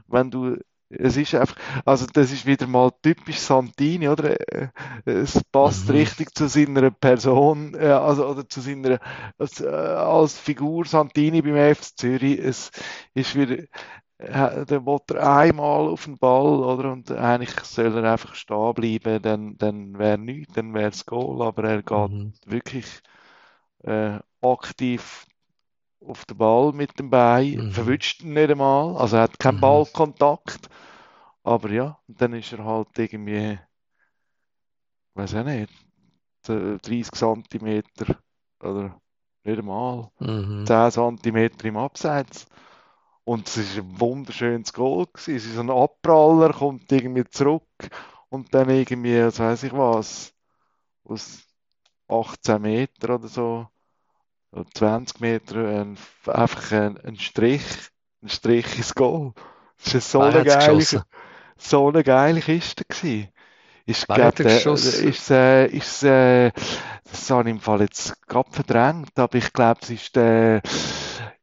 A: wenn du, es ist einfach, also das ist wieder mal typisch Santini, oder? Äh, Es passt
B: Mhm.
A: richtig zu seiner Person, äh, also oder zu seiner als, äh, als Figur Santini beim FC Zürich. Es ist wieder, der will er einmal auf den Ball, oder? Und eigentlich soll er einfach stehen bleiben, dann, dann wäre nichts, dann wäre es Goal, aber er geht
B: Mhm.
A: wirklich äh, aktiv auf den Ball mit dem Bein,
B: Mhm.
A: verwünscht ihn nicht einmal, also er hat keinen
B: Mhm.
A: Ballkontakt. Aber ja, dann ist er halt irgendwie, weiß auch nicht, äh, 30 Zentimeter oder nicht einmal,
B: Mhm.
A: 10 Zentimeter im Abseits. Und es ist ein wunderschönes Goal gewesen. Es ist ein Abpraller, kommt irgendwie zurück und dann irgendwie, was weiß ich was, aus 18 Meter oder so, 20 Meter, ein, einfach ein, ein Strich, ein Strich ins Goal. Das ist so
B: Wer
A: eine geile, so eine geile Kiste gewesen. Ist, glaub, der,
B: geschossen?
A: ist, äh, ist, äh, das habe ich im Fall jetzt gerade verdrängt, aber ich glaube, es ist der,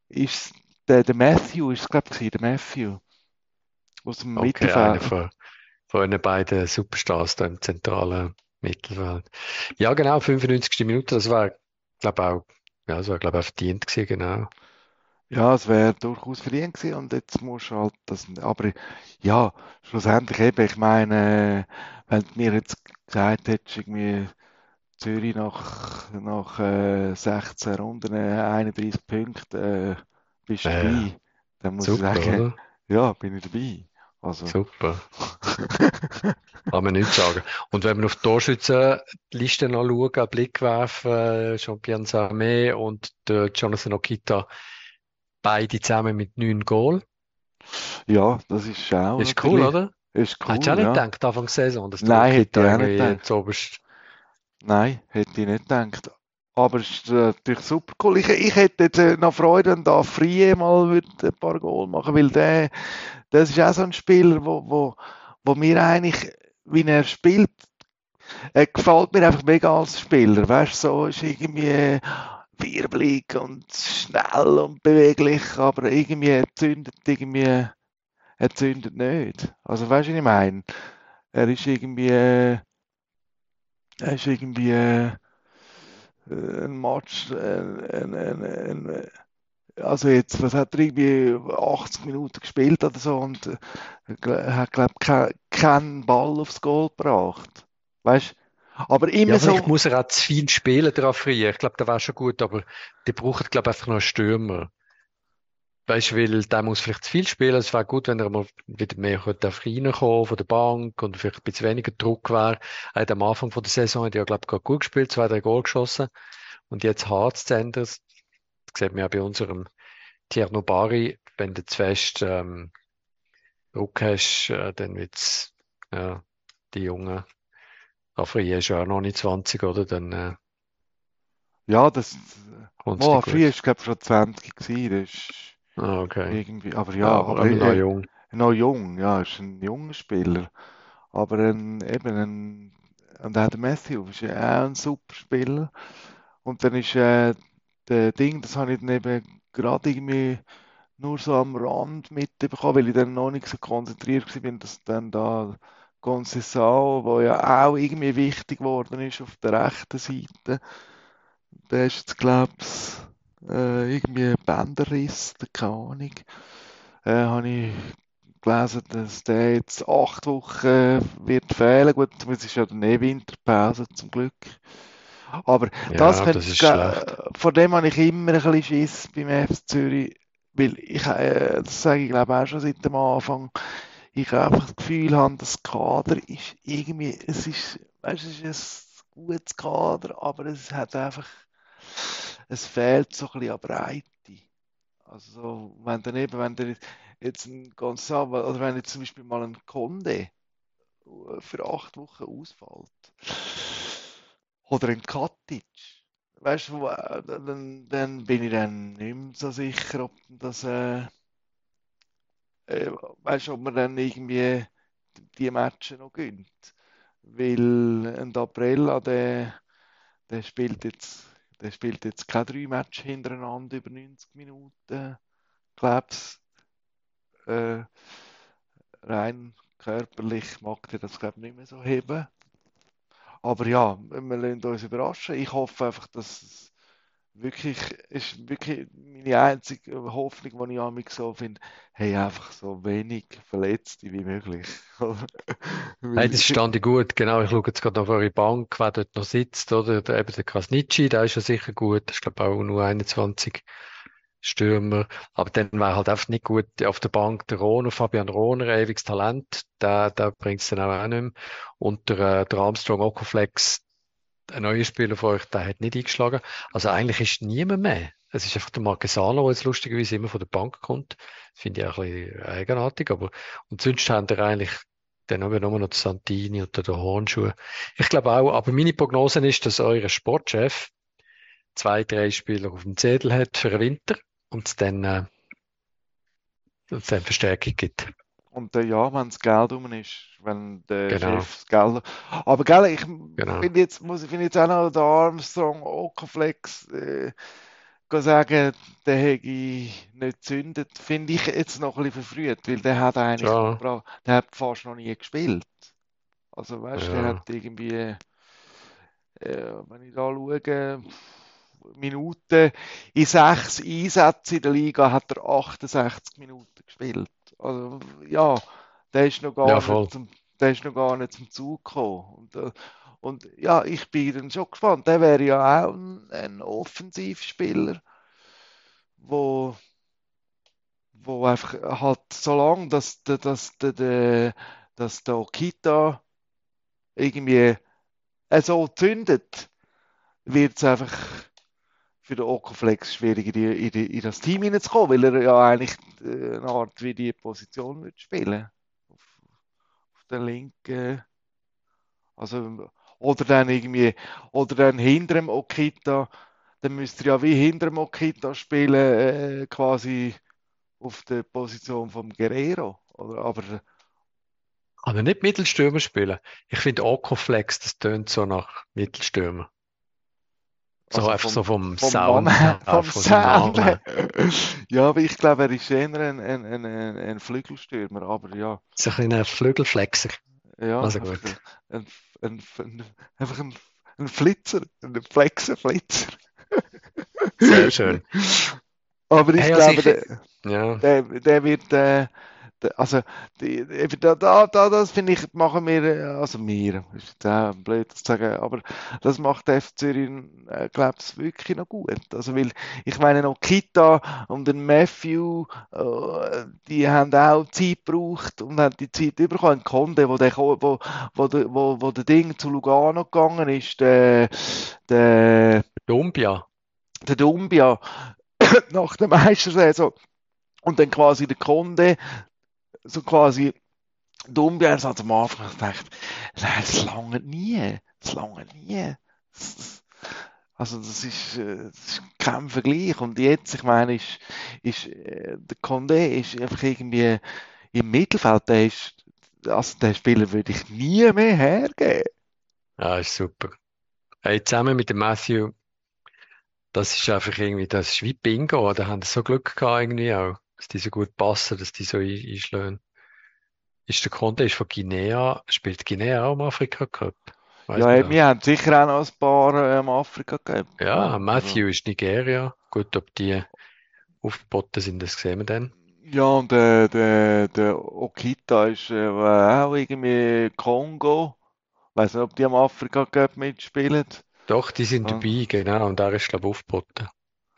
A: ist der, der Matthew, ist es, glaube ich, der Matthew. Aus dem
B: Okay, einer
A: Mittelfeld.
B: von, von den beiden Superstars da im zentralen Mittelfeld. Ja, genau, 95. Minute, das war, glaube auch, ja, das war, glaube auch verdient gewesen, genau.
A: Ja, es wäre durchaus verdient gewesen und jetzt musst du halt das, aber ja, schlussendlich eben, ich meine, äh, wenn du mir jetzt gesagt hättest, irgendwie Zürich nach, nach äh, 16 Runden, äh, 31 Punkte, äh, bist du
B: Ja,
A: dabei, dann muss ich
B: super,
A: sagen,
B: oder?
A: ja, bin ich dabei. Also,
B: Super. Kann man nichts sagen. Und wenn wir auf die Torschützenliste noch schauen, einen Blick werfen, Jean-Pierre Samé und der Jonathan Okita, beide zusammen mit neun Goal.
A: ja, das ist auch
B: Ist cool, oder?
A: ist
B: Hättest du auch
A: cool,
B: nicht
A: ja.
B: gedacht, Anfang der Saison, dass
A: Nein, hätte ich auch nicht gedacht. Nein, hätte ich nicht gedacht. Aber es ist äh, natürlich super cool. Ich, ich hätte jetzt äh, noch Freude, wenn da Frie mal ein paar Goal machen, weil der, das ist auch so ein Spieler, wo, wo, wo mir eigentlich, wie er spielt, er gefällt mir einfach mega als Spieler. Weißt du, so ist irgendwie äh, wirbelig und schnell und beweglich, aber irgendwie zündet irgendwie, er zündet nicht. Also weißt du, was ich meine? Er ist irgendwie, äh, er ist irgendwie äh, ein Match, äh, ein, ein, ein, ein, also jetzt, was hat er irgendwie 80 Minuten gespielt oder so und äh, hat, glaube ich, kein, keinen Ball aufs Goal gebracht. Weißt Aber immer
B: Ja,
A: so,
B: muss er auch zu viel spielen, der Afrier. Ich glaube, der wäre schon gut, aber die brauchen, glaube ich, einfach noch einen Stürmer. Weißt du, weil der muss vielleicht zu viel spielen. Es wäre gut, wenn er mal wieder mehr könnte auf reinkommen von der Bank und vielleicht ein bisschen weniger Druck wäre. Er hat am Anfang von der Saison hat er glaube ich, gut gespielt, zwei, drei Goal geschossen. Und jetzt hart zu ändern, das sieht man ja bei unserem Tierno Bari, wenn du zu fest ähm, Druck hast, äh, dann wird's, ja, die Jungen, Afrier ist ja auch noch nicht 20, oder? Dann äh,
A: ja, das, oh, früher ist glaube ich schon 20 gewesen, das ist
B: Ah, okay.
A: irgendwie, aber
B: Ja,
A: ja,
B: aber
A: aber
B: noch
A: äh,
B: jung.
A: noch jung, ja, ist ein junger Spieler, aber ein, eben ein, und auch der Matthew ist ja auch ein super Spieler und dann ist äh, der Ding, das habe ich dann eben gerade irgendwie nur so am Rand mitbekommen, weil ich dann noch nicht so konzentriert war, dass dann da Conceição, wo ja auch irgendwie wichtig geworden ist auf der rechten Seite, der ist jetzt, glaube ich, äh, irgendwie ein Bänderriss, keine Ahnung. Äh, habe ich gelesen, dass der jetzt acht Wochen wird fehlen. Gut, es ist ja dann eh Winterpause zum Glück. Aber das
B: Ja,
A: könnte,
B: das ist schlecht.
A: vor dem habe ich immer ein bisschen Schiss beim FC Zürich, weil ich, äh, das sage ich glaube auch schon seit dem Anfang, ich einfach das Gefühl habe, das Kader ist irgendwie, es ist, weißt, es ist ein gutes Kader, aber es hat einfach, es fehlt so ein bisschen an Breite. Also, so, wenn dann eben, wenn dann jetzt ein Gonzalo, oder wenn jetzt zum Beispiel mal ein Conde für acht Wochen ausfällt, oder ein Katic, weißt du, äh, dann, dann bin ich dann nicht mehr so sicher, ob das, äh, äh, weißt ob man dann irgendwie die Matches noch gönnt. Weil ein Dabrella, der, der spielt jetzt, der spielt jetzt keine drei Matches hintereinander über 90 Minuten. Glaub's, äh, rein körperlich mag der das, glaube ich, nicht mehr so heben. Aber ja, wir lassen uns überraschen. Ich hoffe einfach, dass es wirklich, ist wirklich meine einzige Hoffnung, die ich an mich so finde, hey, einfach so wenig Verletzte wie möglich.
B: Hey, das stand ich gut. Genau, ich schaue jetzt gerade auf eure Bank, wer dort noch sitzt, oder? Der, eben der Krasnitschi, der ist ja sicher gut. Das ist, glaube ich, auch nur 21 Stürmer. Aber dann wäre halt einfach nicht gut auf der Bank der Rohner, Fabian Rohner, ewiges Talent. Der, der bringt es dann auch, auch nicht mehr. Und der, äh, der Armstrong Okoflex, ein neuer Spieler von euch, der hat nicht eingeschlagen. Also eigentlich ist niemand mehr. Es ist einfach der Marquesano, der jetzt lustigerweise immer von der Bank kommt. Das finde ich auch ein bisschen eigenartig, aber, und sonst haben wir eigentlich dann haben wir nur noch Santini oder der Hornschuh. Ich glaube auch, aber meine Prognose ist, dass euer Sportchef zwei, drei Spieler auf dem Zettel hat für den Winter und es dann, äh, und dann Verstärkung gibt.
A: Und äh, ja, wenn das Geld rum ist, wenn der
B: Genau.
A: Chef das Geld. Aber gell, ich
B: Genau.
A: finde jetzt, muss ich jetzt auch noch den Armstrong Okaflex äh, sagen, der hätte ich nicht gezündet, finde ich jetzt noch ein bisschen verfrüht, weil der hat eigentlich
B: Ja.
A: der hat fast noch nie gespielt. Also weißt du, der
B: Ja.
A: hat irgendwie, äh, wenn ich da schaue, Minuten in sechs Einsätzen in der Liga hat er 68 Minuten gespielt. Also ja, der ist noch gar
B: Ja,
A: nicht zum, der ist noch gar nicht zum Zug gekommen. Und, äh, und ja, ich bin dann schon gespannt. Der wäre ja auch ein, ein Offensivspieler, wo, wo einfach halt so lange, dass, der- dass, der- der, dass der Okita irgendwie äh, so zündet, wird es einfach für den Okoflex schwierig, in, die, in, die, in das Team hineinzukommen, weil er ja eigentlich äh, eine Art wie die Position wird spielen. Auf, auf der linken. Also, oder dann irgendwie, oder dann hinter dem Okita, dann müsste er ja wie hinter dem Okita spielen, äh, quasi auf der Position vom Guerrero. Oder, aber
B: Kann er nicht Mittelstürmer spielen? Ich finde Okoflex, das tönt so nach Mittelstürmer. So
A: Also
B: einfach
A: vom-
B: so vom
A: vom
B: Sound
A: Namen, vom Sound. Ja, aber ich glaube, er ist eher ein, ein, ein, ein, ein Flügelstürmer, aber ja.
B: So ein kleiner Flügelflexer.
A: Ja,
B: Also gut.
A: Ein, ein, ein, einfach ein, ein Flitzer, ein Flexer-Flitzer.
B: Sehr schön.
A: Aber ich
B: Hey, also
A: glaube,
B: ich-
A: der,
B: Ja,
A: der, der wird, äh, also, die, da, da, da, das finde ich, machen wir, äh, also wir, ist jetzt auch blöd zu sagen, aber das macht der FC Zürich, äh, glaube ich, wirklich noch gut. Also, weil, ich meine, noch Kita und den Matthew, äh, die haben auch Zeit gebraucht und haben die Zeit bekommen. Konde, wo der, wo, wo, wo, wo, der Ding zu Lugano gegangen ist, der, der,
B: Dumbia.
A: der Dumbia nach der Meistersaison und dann quasi der Konde so quasi Dumbia hat am Anfang gedacht, nein, das lange nie, das lange nie. Das- Also das ist, äh, das ist kein Vergleich und jetzt, ich meine, ist, ist äh, der Condé ist einfach irgendwie im Mittelfeld, der ist, also den Spieler würde ich nie mehr hergeben.
B: Ja, ist super. Hey, zusammen mit dem Matthew, das ist einfach irgendwie, das ist wie Bingo. Da haben sie so Glück gehabt irgendwie auch, dass die so gut passen, dass die so ein- einschlagen. Ist der Conte ist von Guinea, spielt Guinea auch im Afrika Cup? Weiss
A: Ja, wir haben sicher auch noch ein paar ähm, Afrika gehabt.
B: Ja, Matthew ist Nigeria. Gut, ob die aufgeboten sind, das sehen wir dann.
A: Ja, und der, der, der Okita ist äh, auch irgendwie Kongo. Weiß nicht, ob die am Afrika Cup mitspielen.
B: Doch, die sind
A: Ah.
B: dabei, genau. Und der ist, glaube ich, aufgeboten.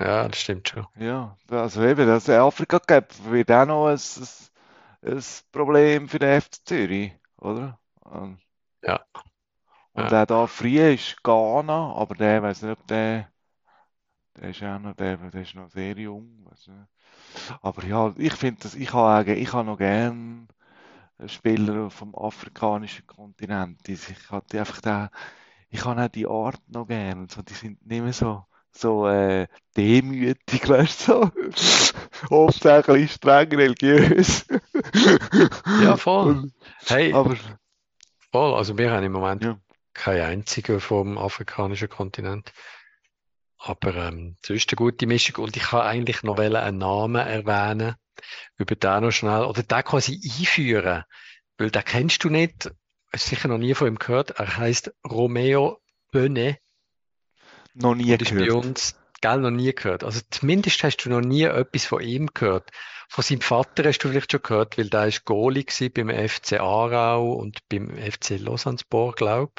B: Ja, das stimmt schon.
A: Ja, also eben, das Afrika Cup wird auch noch ein, ein, ein Problem für den FC Zürich, oder? Ähm,
B: Ja.
A: Und
B: Ja.
A: auch da früh ist Ghana, aber der weiß nicht, ob der, der ist auch noch, der, der ist noch sehr jung. Aber ja, ich finde das, ich habe ich habe noch gern Spieler vom afrikanischen Kontinent. Ich habe einfach da, ich habe auch die Art noch gern. So, die sind nicht mehr so, so äh, demütig, weißt du, so. Oft auch ein bisschen streng religiös.
B: Ja, voll.
A: Und,
B: Hey,
A: aber
B: voll. Also wir haben im Moment
A: Ja.
B: keinen einzigen vom afrikanischen Kontinent. Aber ähm, sonst eine gute Mischung. Und ich kann eigentlich noch einen Namen erwähnen, über den noch schnell, oder den quasi einführen. Weil den kennst du nicht, hast sicher noch nie von ihm gehört. Er heißt Romeo Böne.
A: Noch nie
B: ist bei
A: gehört.
B: uns, gell, noch nie gehört. Also zumindest hast du noch nie etwas von ihm gehört. Von seinem Vater hast du vielleicht schon gehört, weil der ist Goalie beim FC Aarau und beim FC Lausanne-Sport, glaube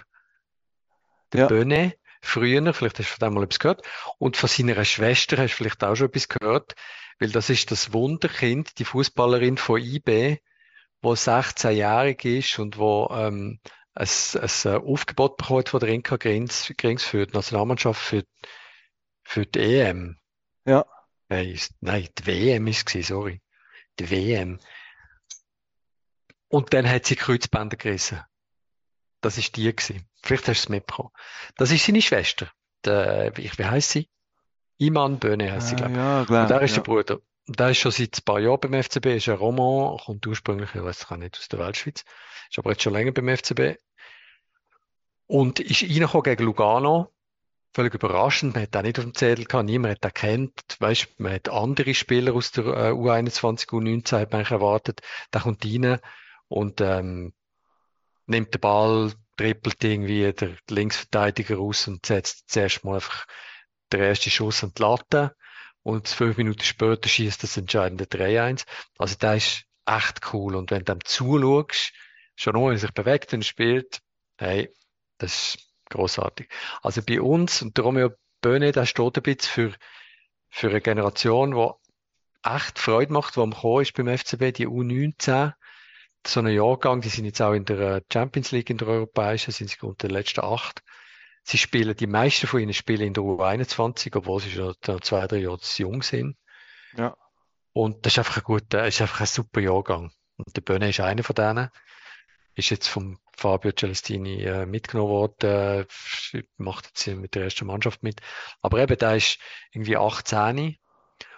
B: Der
A: Ja.
B: Böne, früher, vielleicht hast du von dem mal etwas gehört. Und von seiner Schwester hast du vielleicht auch schon etwas gehört, weil das ist das Wunderkind, die Fußballerin von IB, wo 16-jährig ist und wo ähm, ein, ein äh, Aufgebot bekommen von der Inka Grings, Grings für die Nationalmannschaft für, für die EM.
A: Ja.
B: Nein, die WM ist es, sorry. Die WM. Und dann hat sie Kreuzbänder gerissen. Das ist die gewesen. Vielleicht hast du es mitbekommen. Das ist seine Schwester. Der, wie, wie heißt sie? Iman Böhne heißt sie,
A: Ah,
B: glaube ich.
A: ja,
B: Und
A: glaub,
B: der ist
A: ja.
B: der Bruder. Der ist schon seit ein paar Jahren beim FCB, ist ein Roman, kommt ursprünglich, ich weiß gar nicht, aus der Weltschweiz, ist aber jetzt schon länger beim FCB. Und ist reingekommen gegen Lugano. Völlig überraschend. Man hat auch nicht auf dem Zettel gehabt. Niemand hat erkannt. Weißt, man hat andere Spieler aus der äh, U21, U19 hat man erwartet. Der kommt rein und, ähm, nimmt den Ball, trippelt irgendwie der Linksverteidiger raus und setzt zuerst mal einfach den ersten Schuss an die Latte. Und fünf Minuten später schießt das entscheidende 3-1. Also, der ist echt cool. Und wenn du dem zuschaust, schon er sich bewegt und spielt, hey, das ist großartig. Also bei uns, und der Romeo Böhne, der steht ein bisschen für, für eine Generation, die echt Freude macht, die am Kommen ist beim FCB, die U19, so einen Jahrgang, die sind jetzt auch in der Champions League, in der europäischen, sind sie unter den letzten acht. Sie spielen, die meisten von ihnen spielen in der U21, obwohl sie schon zwei, drei Jahre zu jung sind.
A: Ja.
B: Und das ist einfach ein guter, ist einfach ein super Jahrgang. Und der Böhne ist einer von denen. Ist jetzt vom Fabio Celestini äh, mitgenommen worden, äh, macht jetzt mit der ersten Mannschaft mit. Aber eben, der ist irgendwie 18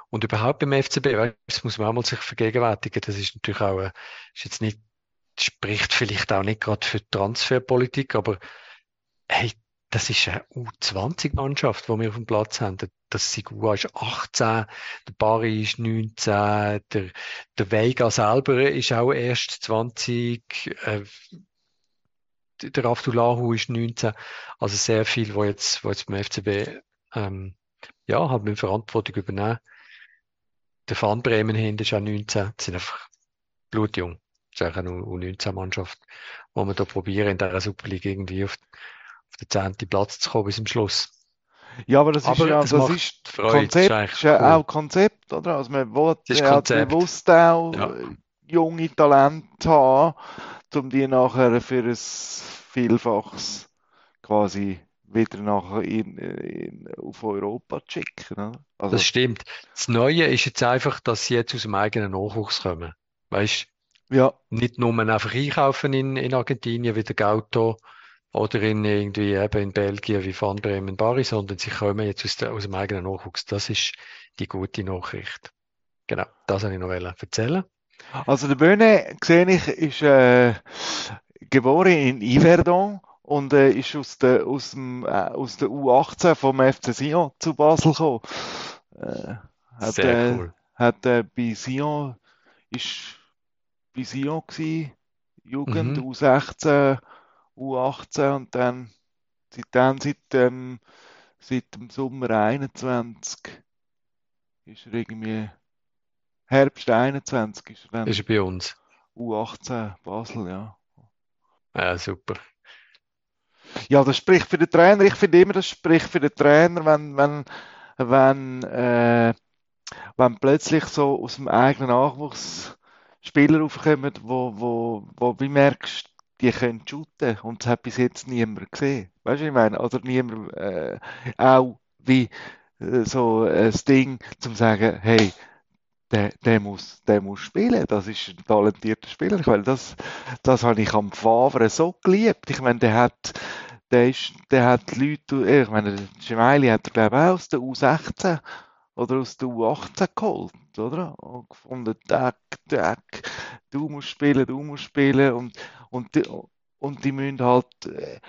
B: und überhaupt beim FCB, das muss man auch mal sich vergegenwärtigen, das ist natürlich auch, äh, ist jetzt nicht, spricht vielleicht auch nicht gerade für Transferpolitik, aber hey, das ist eine U20-Mannschaft, die wir auf dem Platz haben. Das Sigua ist 18, der Bari ist 19, der, der Vega selber ist auch erst 20, äh, der Abdullahu ist 19. Also sehr viel, wo jetzt, wo jetzt beim FCB, ähm, ja, halt mit Verantwortung übernehmen. Der Van Bremen hinten ist auch 19. Die sind einfach blutjung. Das ist eigentlich eine U19-Mannschaft, wo wir da probieren, in dieser Superliga irgendwie auf, auf den zehnten Platz zu kommen bis zum Schluss.
A: Ja, aber das
B: Aber
A: ist ja,
B: das
A: ist
B: Freude,
A: Konzept,
B: das ist
A: ja
B: cool.
A: auch Konzept, oder? Also man will
B: Das
A: ja bewusst auch
B: Ja.
A: junge Talente haben, um die nachher für ein Vielfaches quasi wieder nachher in, in, auf Europa zu schicken. Oder? Also,
B: Das stimmt. Das Neue ist jetzt einfach, dass sie jetzt aus dem eigenen Nachwuchs kommen. Weißt,
A: ja,
B: nicht nur einfach einkaufen in, in Argentinien wie der Gauto oder in irgendwie eben in Belgien wie Van Bremen Bari, sondern sie kommen jetzt aus, der, aus dem eigenen Nachwuchs. Das ist die gute Nachricht. Genau, das wollte ich noch erzählen.
A: also der Böhne, sehe ich, ist äh, geboren in Yverdon und äh, ist aus der, aus, dem, äh, aus der U18 vom FC Sion zu Basel gekommen. Äh, hat,
B: Sehr
A: äh,
B: cool.
A: hat äh, bei Sion, ist bei Sion gewesen, Jugend,
B: Mhm.
A: U16, U18 und dann seitdem, seit dem, seit dem Sommer 21 ist er irgendwie Herbst 21 ist er dann
B: Ist er bei uns.
A: U18 Basel, ja.
B: Ja, super.
A: Ja, das spricht für den Trainer. Ich finde immer, das spricht für den Trainer, wenn, wenn, wenn, äh, wenn plötzlich so aus dem eigenen Nachwuchs Spieler aufkommen, wo, wo, wo wie merkst, die können shooten. Und das hat bis jetzt niemand gesehen. Weißt du, ich meine? Oder niemand, äh, auch wie äh, so ein Ding, zum sagen, hey, der, der muss, der muss spielen. Das ist ein talentierter Spieler. Weil das, das habe ich am Favre so geliebt. Ich meine, der hat, der ist, der hat Leute, ich meine, der Gemeili hat er, glaube ich, auch aus der U16 oder aus der U18 geholt, oder? Und gefunden, Tag, Tag, du musst spielen, du musst spielen und, und, die, und die müssen halt, äh,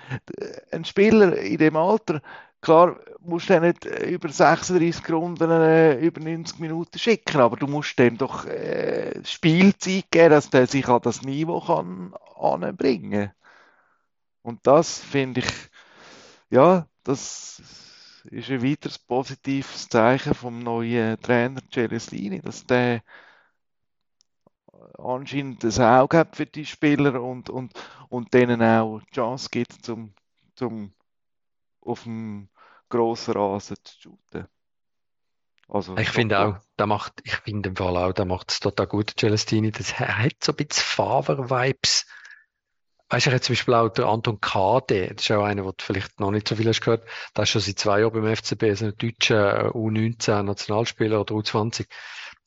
A: ein Spieler in dem Alter, klar, musst du nicht über 36 Runden äh, über 90 Minuten schicken, aber du musst dem doch äh, Spielzeit geben, dass der sich an das Niveau kann anbringen. Und das finde ich, ja, das ist ein weiteres positives Zeichen vom neuen Trainer Celestini, dass der anscheinend ein Auge hat für die Spieler und, und, und denen auch die Chance gibt, zum, zum auf dem grossen Rasen zu shooten. Also,
B: Ich finde auch, der macht, ich finde im Fall auch, der macht es total gut, Celestini. Das, er hat so ein bisschen Favre-Vibes. Weißt du, ich habe zum Beispiel auch der Anton Kade, das ist auch einer, du vielleicht noch nicht so viel hast gehört, der ist schon seit zwei Jahren beim FCB, so ein deutscher U19-Nationalspieler oder U20.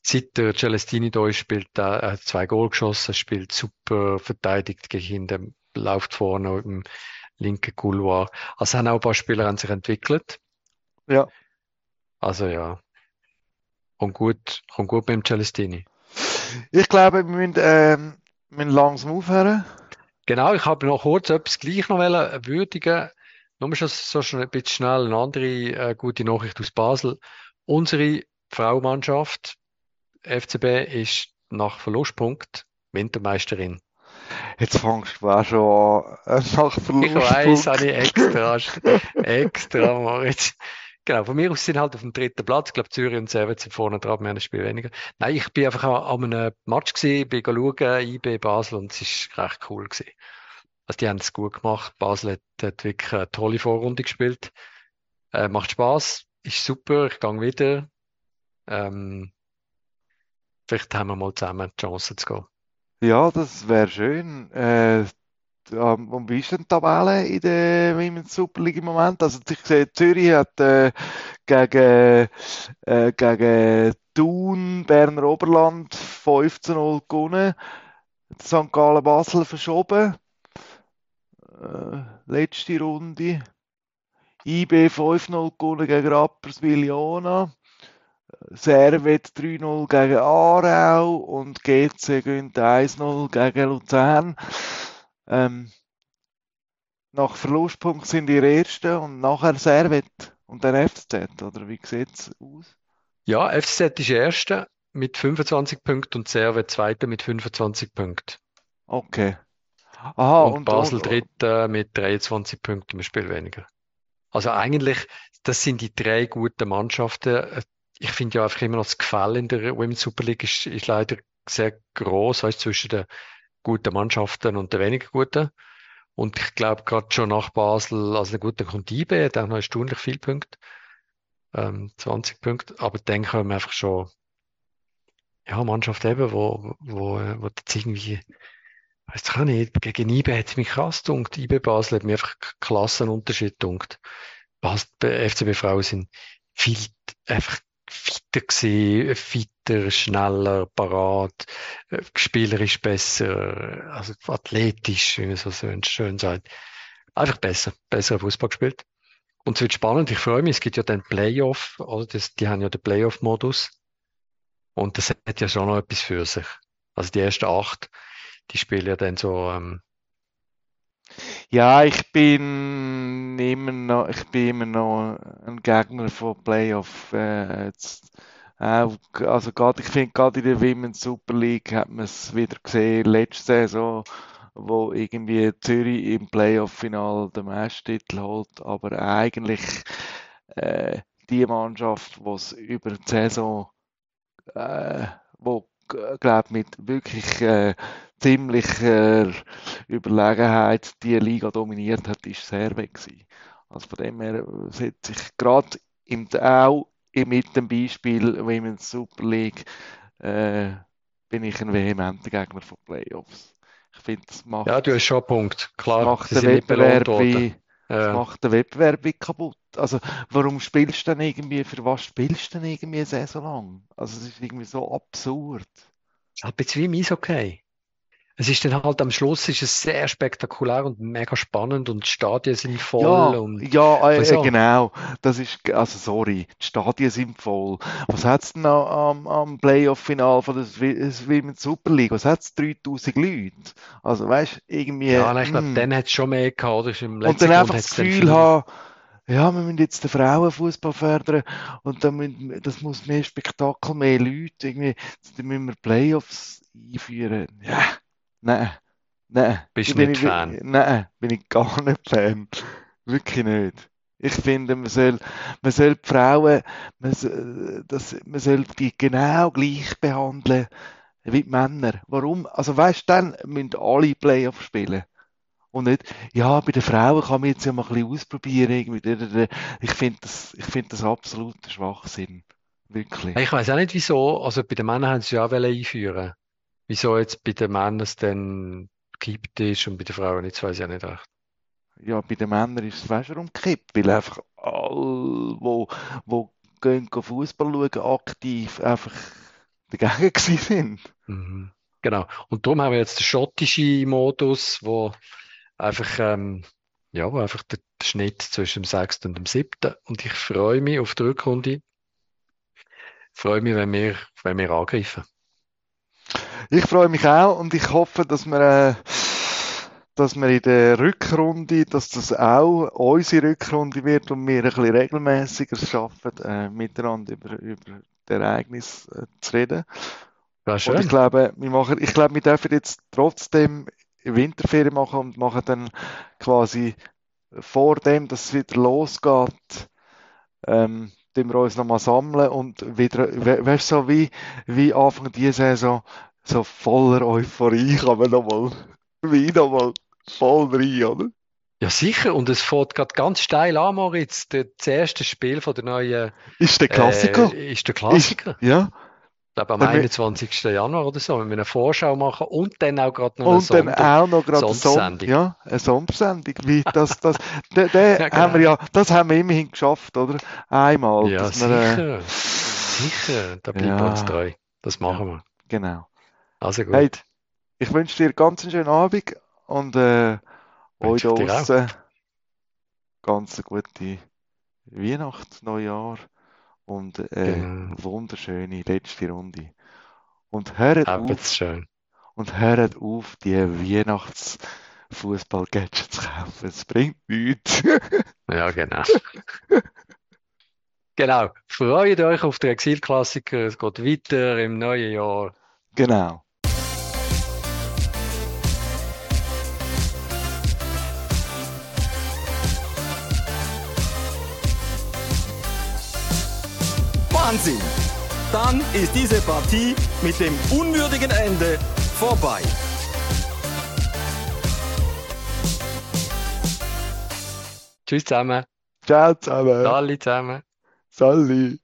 B: Seit der Celestini da ist, spielt er, hat zwei Goal geschossen, spielt super verteidigt gegen hinten, läuft vorne im linken Couloir. Also haben auch ein paar Spieler haben sich entwickelt.
A: Ja.
B: Also ja. kommt gut, kommt gut beim Celestini.
A: Ich glaube, wir müssen, ähm, wir müssen langsam aufhören.
B: Genau, ich habe noch kurz etwas gleich noch würdigen. Nur schon so schnell, ein bisschen schnell eine andere äh, gute Nachricht aus Basel. Unsere Frauenmannschaft FCB ist nach Verlustpunkt Wintermeisterin.
A: Jetzt fängst du auch schon äh, nach
B: Ich
A: Verlustpunkt.
B: weiß, habe ich extra, extra, Moritz. Genau, von mir aus sind halt auf dem dritten Platz. Ich glaube, Zürich und Servet sind vorne dran, wir haben ein Spiel weniger. Nein, ich bin einfach an einem Match gewesen, bin schauen, IB Basel und es ist recht cool gewesen. Also die haben es gut gemacht. Basel hat, hat wirklich eine tolle Vorrunde gespielt. Äh, macht Spaß, ist super, ich gehe wieder. Ähm, vielleicht haben wir mal zusammen die Chance zu gehen.
A: Ja, das wäre schön. Äh, ja, und wie ist denn die Tabelle in der Women's Super League im Moment? Also ich sehe, Zürich hat äh, gegen, äh, gegen Thun, Berner Oberland 5 zu 0 gewonnen. St. Gallen Basel verschoben. Äh, letzte Runde. IB 5-0 gewonnen gegen Rapperswil Jona. Servet 3-0 gegen Aarau und GC gewinnt 1-0 gegen Luzern. Ähm, nach Verlustpunkt sind die Ersten und nachher Servet und dann FCZ, oder wie sieht es aus?
B: Ja, FCZ ist Erster mit 25 Punkten und Servet Zweiter mit 25 Punkten.
A: Okay. Aha,
B: Und
A: und,
B: Basel
A: und,
B: Dritter mit 23 Punkten im Spiel weniger. Also eigentlich, das sind die drei guten Mannschaften. Ich finde ja einfach immer noch das Gefälle in der Women's Super League ist, ist leider sehr groß, weißt, zwischen den guten Mannschaften und den weniger guten. Und ich glaube, gerade schon nach Basel, also der gute kommt IB, auch noch erstaunlich viele Punkte. Ähm, 20 Punkte. Aber dann kommen einfach schon, ja, Mannschaft eben, wo, wo, wo jetzt irgendwie, weiß ich auch nicht, gegen IB hat es mich krass gedunkt. IB Basel hat mir einfach Klassenunterschied gedunkt. FCB Frauen sind viel, einfach fitter gewesen, fitter, schneller, parat, äh, spielerisch besser, also athletisch, wie man so schön sagt. Einfach besser, besser Fußball gespielt. Und es wird spannend, ich freue mich, es gibt ja den Playoff, oder das, die haben ja den Playoff-Modus. Und das hat ja schon noch etwas für sich. Also die ersten acht, die spielen ja dann so, ähm,
A: Ja, ich bin immer noch, ich bin immer noch ein Gegner von Playoff. Äh, jetzt, auch, also gerade, ich finde gerade in der Women's Super League hat man es wieder gesehen, letzte Saison, wo irgendwie Zürich im Playoff-Final den Meistertitel holt, aber eigentlich äh, die Mannschaft, es über die Saison, äh, wo glaube mit wirklich äh, ziemlicher Überlegenheit die Liga dominiert hat, ist Servet gewesen. Also von dem her setze ich gerade im, auch mit dem Beispiel Women's Super League äh, bin ich ein vehementer Gegner von Playoffs. Ich finde, das macht,
B: ja, du hast schon einen Punkt. Klar,
A: macht den Wettbewerb wie,
B: Ja.
A: macht den Wettbewerb kaputt. Also, warum spielst du denn irgendwie, für was spielst du denn irgendwie eine Saison lang? Also, es ist irgendwie so absurd.
B: Ein bisschen wie im Eishockey. Es ist dann halt am Schluss ist es sehr spektakulär und mega spannend und die Stadien sind voll
A: Ja,
B: und
A: ja, äh,
B: du?
A: genau. Das ist, also sorry, die Stadien sind voll. Was hat es denn am, am Playoff-Final von der Women's Super League? Was hat es? 3000 Leute? Also, weißt du, irgendwie.
B: ja, nein, ich glaube,
A: mm.
B: dann hat es schon mehr gehabt, oder? Ist im
A: Und dann einfach das Gefühl haben, ja, wir müssen jetzt den Frauenfußball fördern und dann müssen, das muss mehr Spektakel, mehr Leute, irgendwie, dann müssen wir Playoffs einführen. Ja, nein, nein.
B: Bist du nicht
A: ich,
B: Fan?
A: Nein, bin ich gar nicht Fan. Wirklich nicht. Ich finde, man soll, man soll die Frauen, man soll, das, man soll die genau gleich behandeln wie die Männer. Warum? Also weißt du, dann müssen alle Playoffs spielen. Und nicht, ja, bei den Frauen kann man jetzt ja mal ein bisschen ausprobieren. Irgendwie. Ich finde das, ich finde das absoluter Schwachsinn. Wirklich.
B: Ich weiß auch nicht wieso, also bei den Männern haben sie ja auch wollen einführen. Wieso jetzt bei den Männern es dann gekippt ist und bei den Frauen nicht, das weiß ich auch nicht recht.
A: Ja, bei den Männern ist es du, umgekippt, weil einfach alle, wo, wo gehen Fußball schauen, aktiv einfach dagegen gewesen sind.
B: Mhm. Genau. Und darum haben wir jetzt den schottischen Modus, wo einfach, ähm, ja, wo einfach der der Schnitt zwischen dem 6. und dem 7. Und ich freue mich auf die Rückrunde. freue mich, wenn wir, wenn wir angreifen.
A: Ich freue mich auch und ich hoffe, dass wir, äh, dass wir in der Rückrunde, dass das auch unsere Rückrunde wird und wir ein bisschen regelmäßiger schaffen, äh, miteinander über, über das Ereignis äh, zu reden.
B: War schön.
A: Und ich glaube, wir machen, ich glaube, wir dürfen jetzt trotzdem Winterferien machen und machen dann quasi vor dem, dass es wieder losgeht, ähm, wir uns nochmal sammeln und wieder, we- weißt du, so wie, wie Anfang dieser Saison, so voller Euphorie kann man nochmal, wie nochmal voll rein, oder?
B: Ja, sicher. Und es fährt gerade ganz steil an, Moritz. Das erste Spiel von der neuen
A: Ist der Klassiker?
B: Äh, ist der Klassiker.
A: Ja.
B: Ich glaube, am
A: Dann wir-
B: 21. Januar oder so, wenn wir eine Vorschau machen und dann auch gerade noch eine
A: Und dann
B: Sonder-
A: auch noch gerade eine Son
B: Sondersendung.
A: ja, eine Sondersendung. Wie das, das, der, der
B: Ja,
A: haben wir
B: genau.
A: ja, das haben wir immerhin geschafft, oder? Einmal.
B: Ja,
A: dass wir, äh,
B: sicher. Sicher. Da bleiben wir
A: Ja.
B: uns treu. Das machen wir.
A: genau.
B: Also gut.
A: Hey, ich wünsche dir ganz einen schönen Abend und äh, euch da draussen ganz eine gute Weihnacht, Neujahr und äh,
B: Genau.
A: wunderschöne letzte Runde. Und hört auf,
B: schön.
A: und hört auf, die Weihnachtsfußball-Gadgets zu kaufen. Es bringt nichts.
B: Ja, genau. Genau. Freut euch auf den Exilklassiker. Es geht weiter im neuen Jahr.
A: genau.
D: Wahnsinn! Dann ist diese Partie mit dem unwürdigen Ende vorbei.
B: Tschüss zusammen.
A: Ciao zusammen.
B: Alle zusammen.
A: Sally.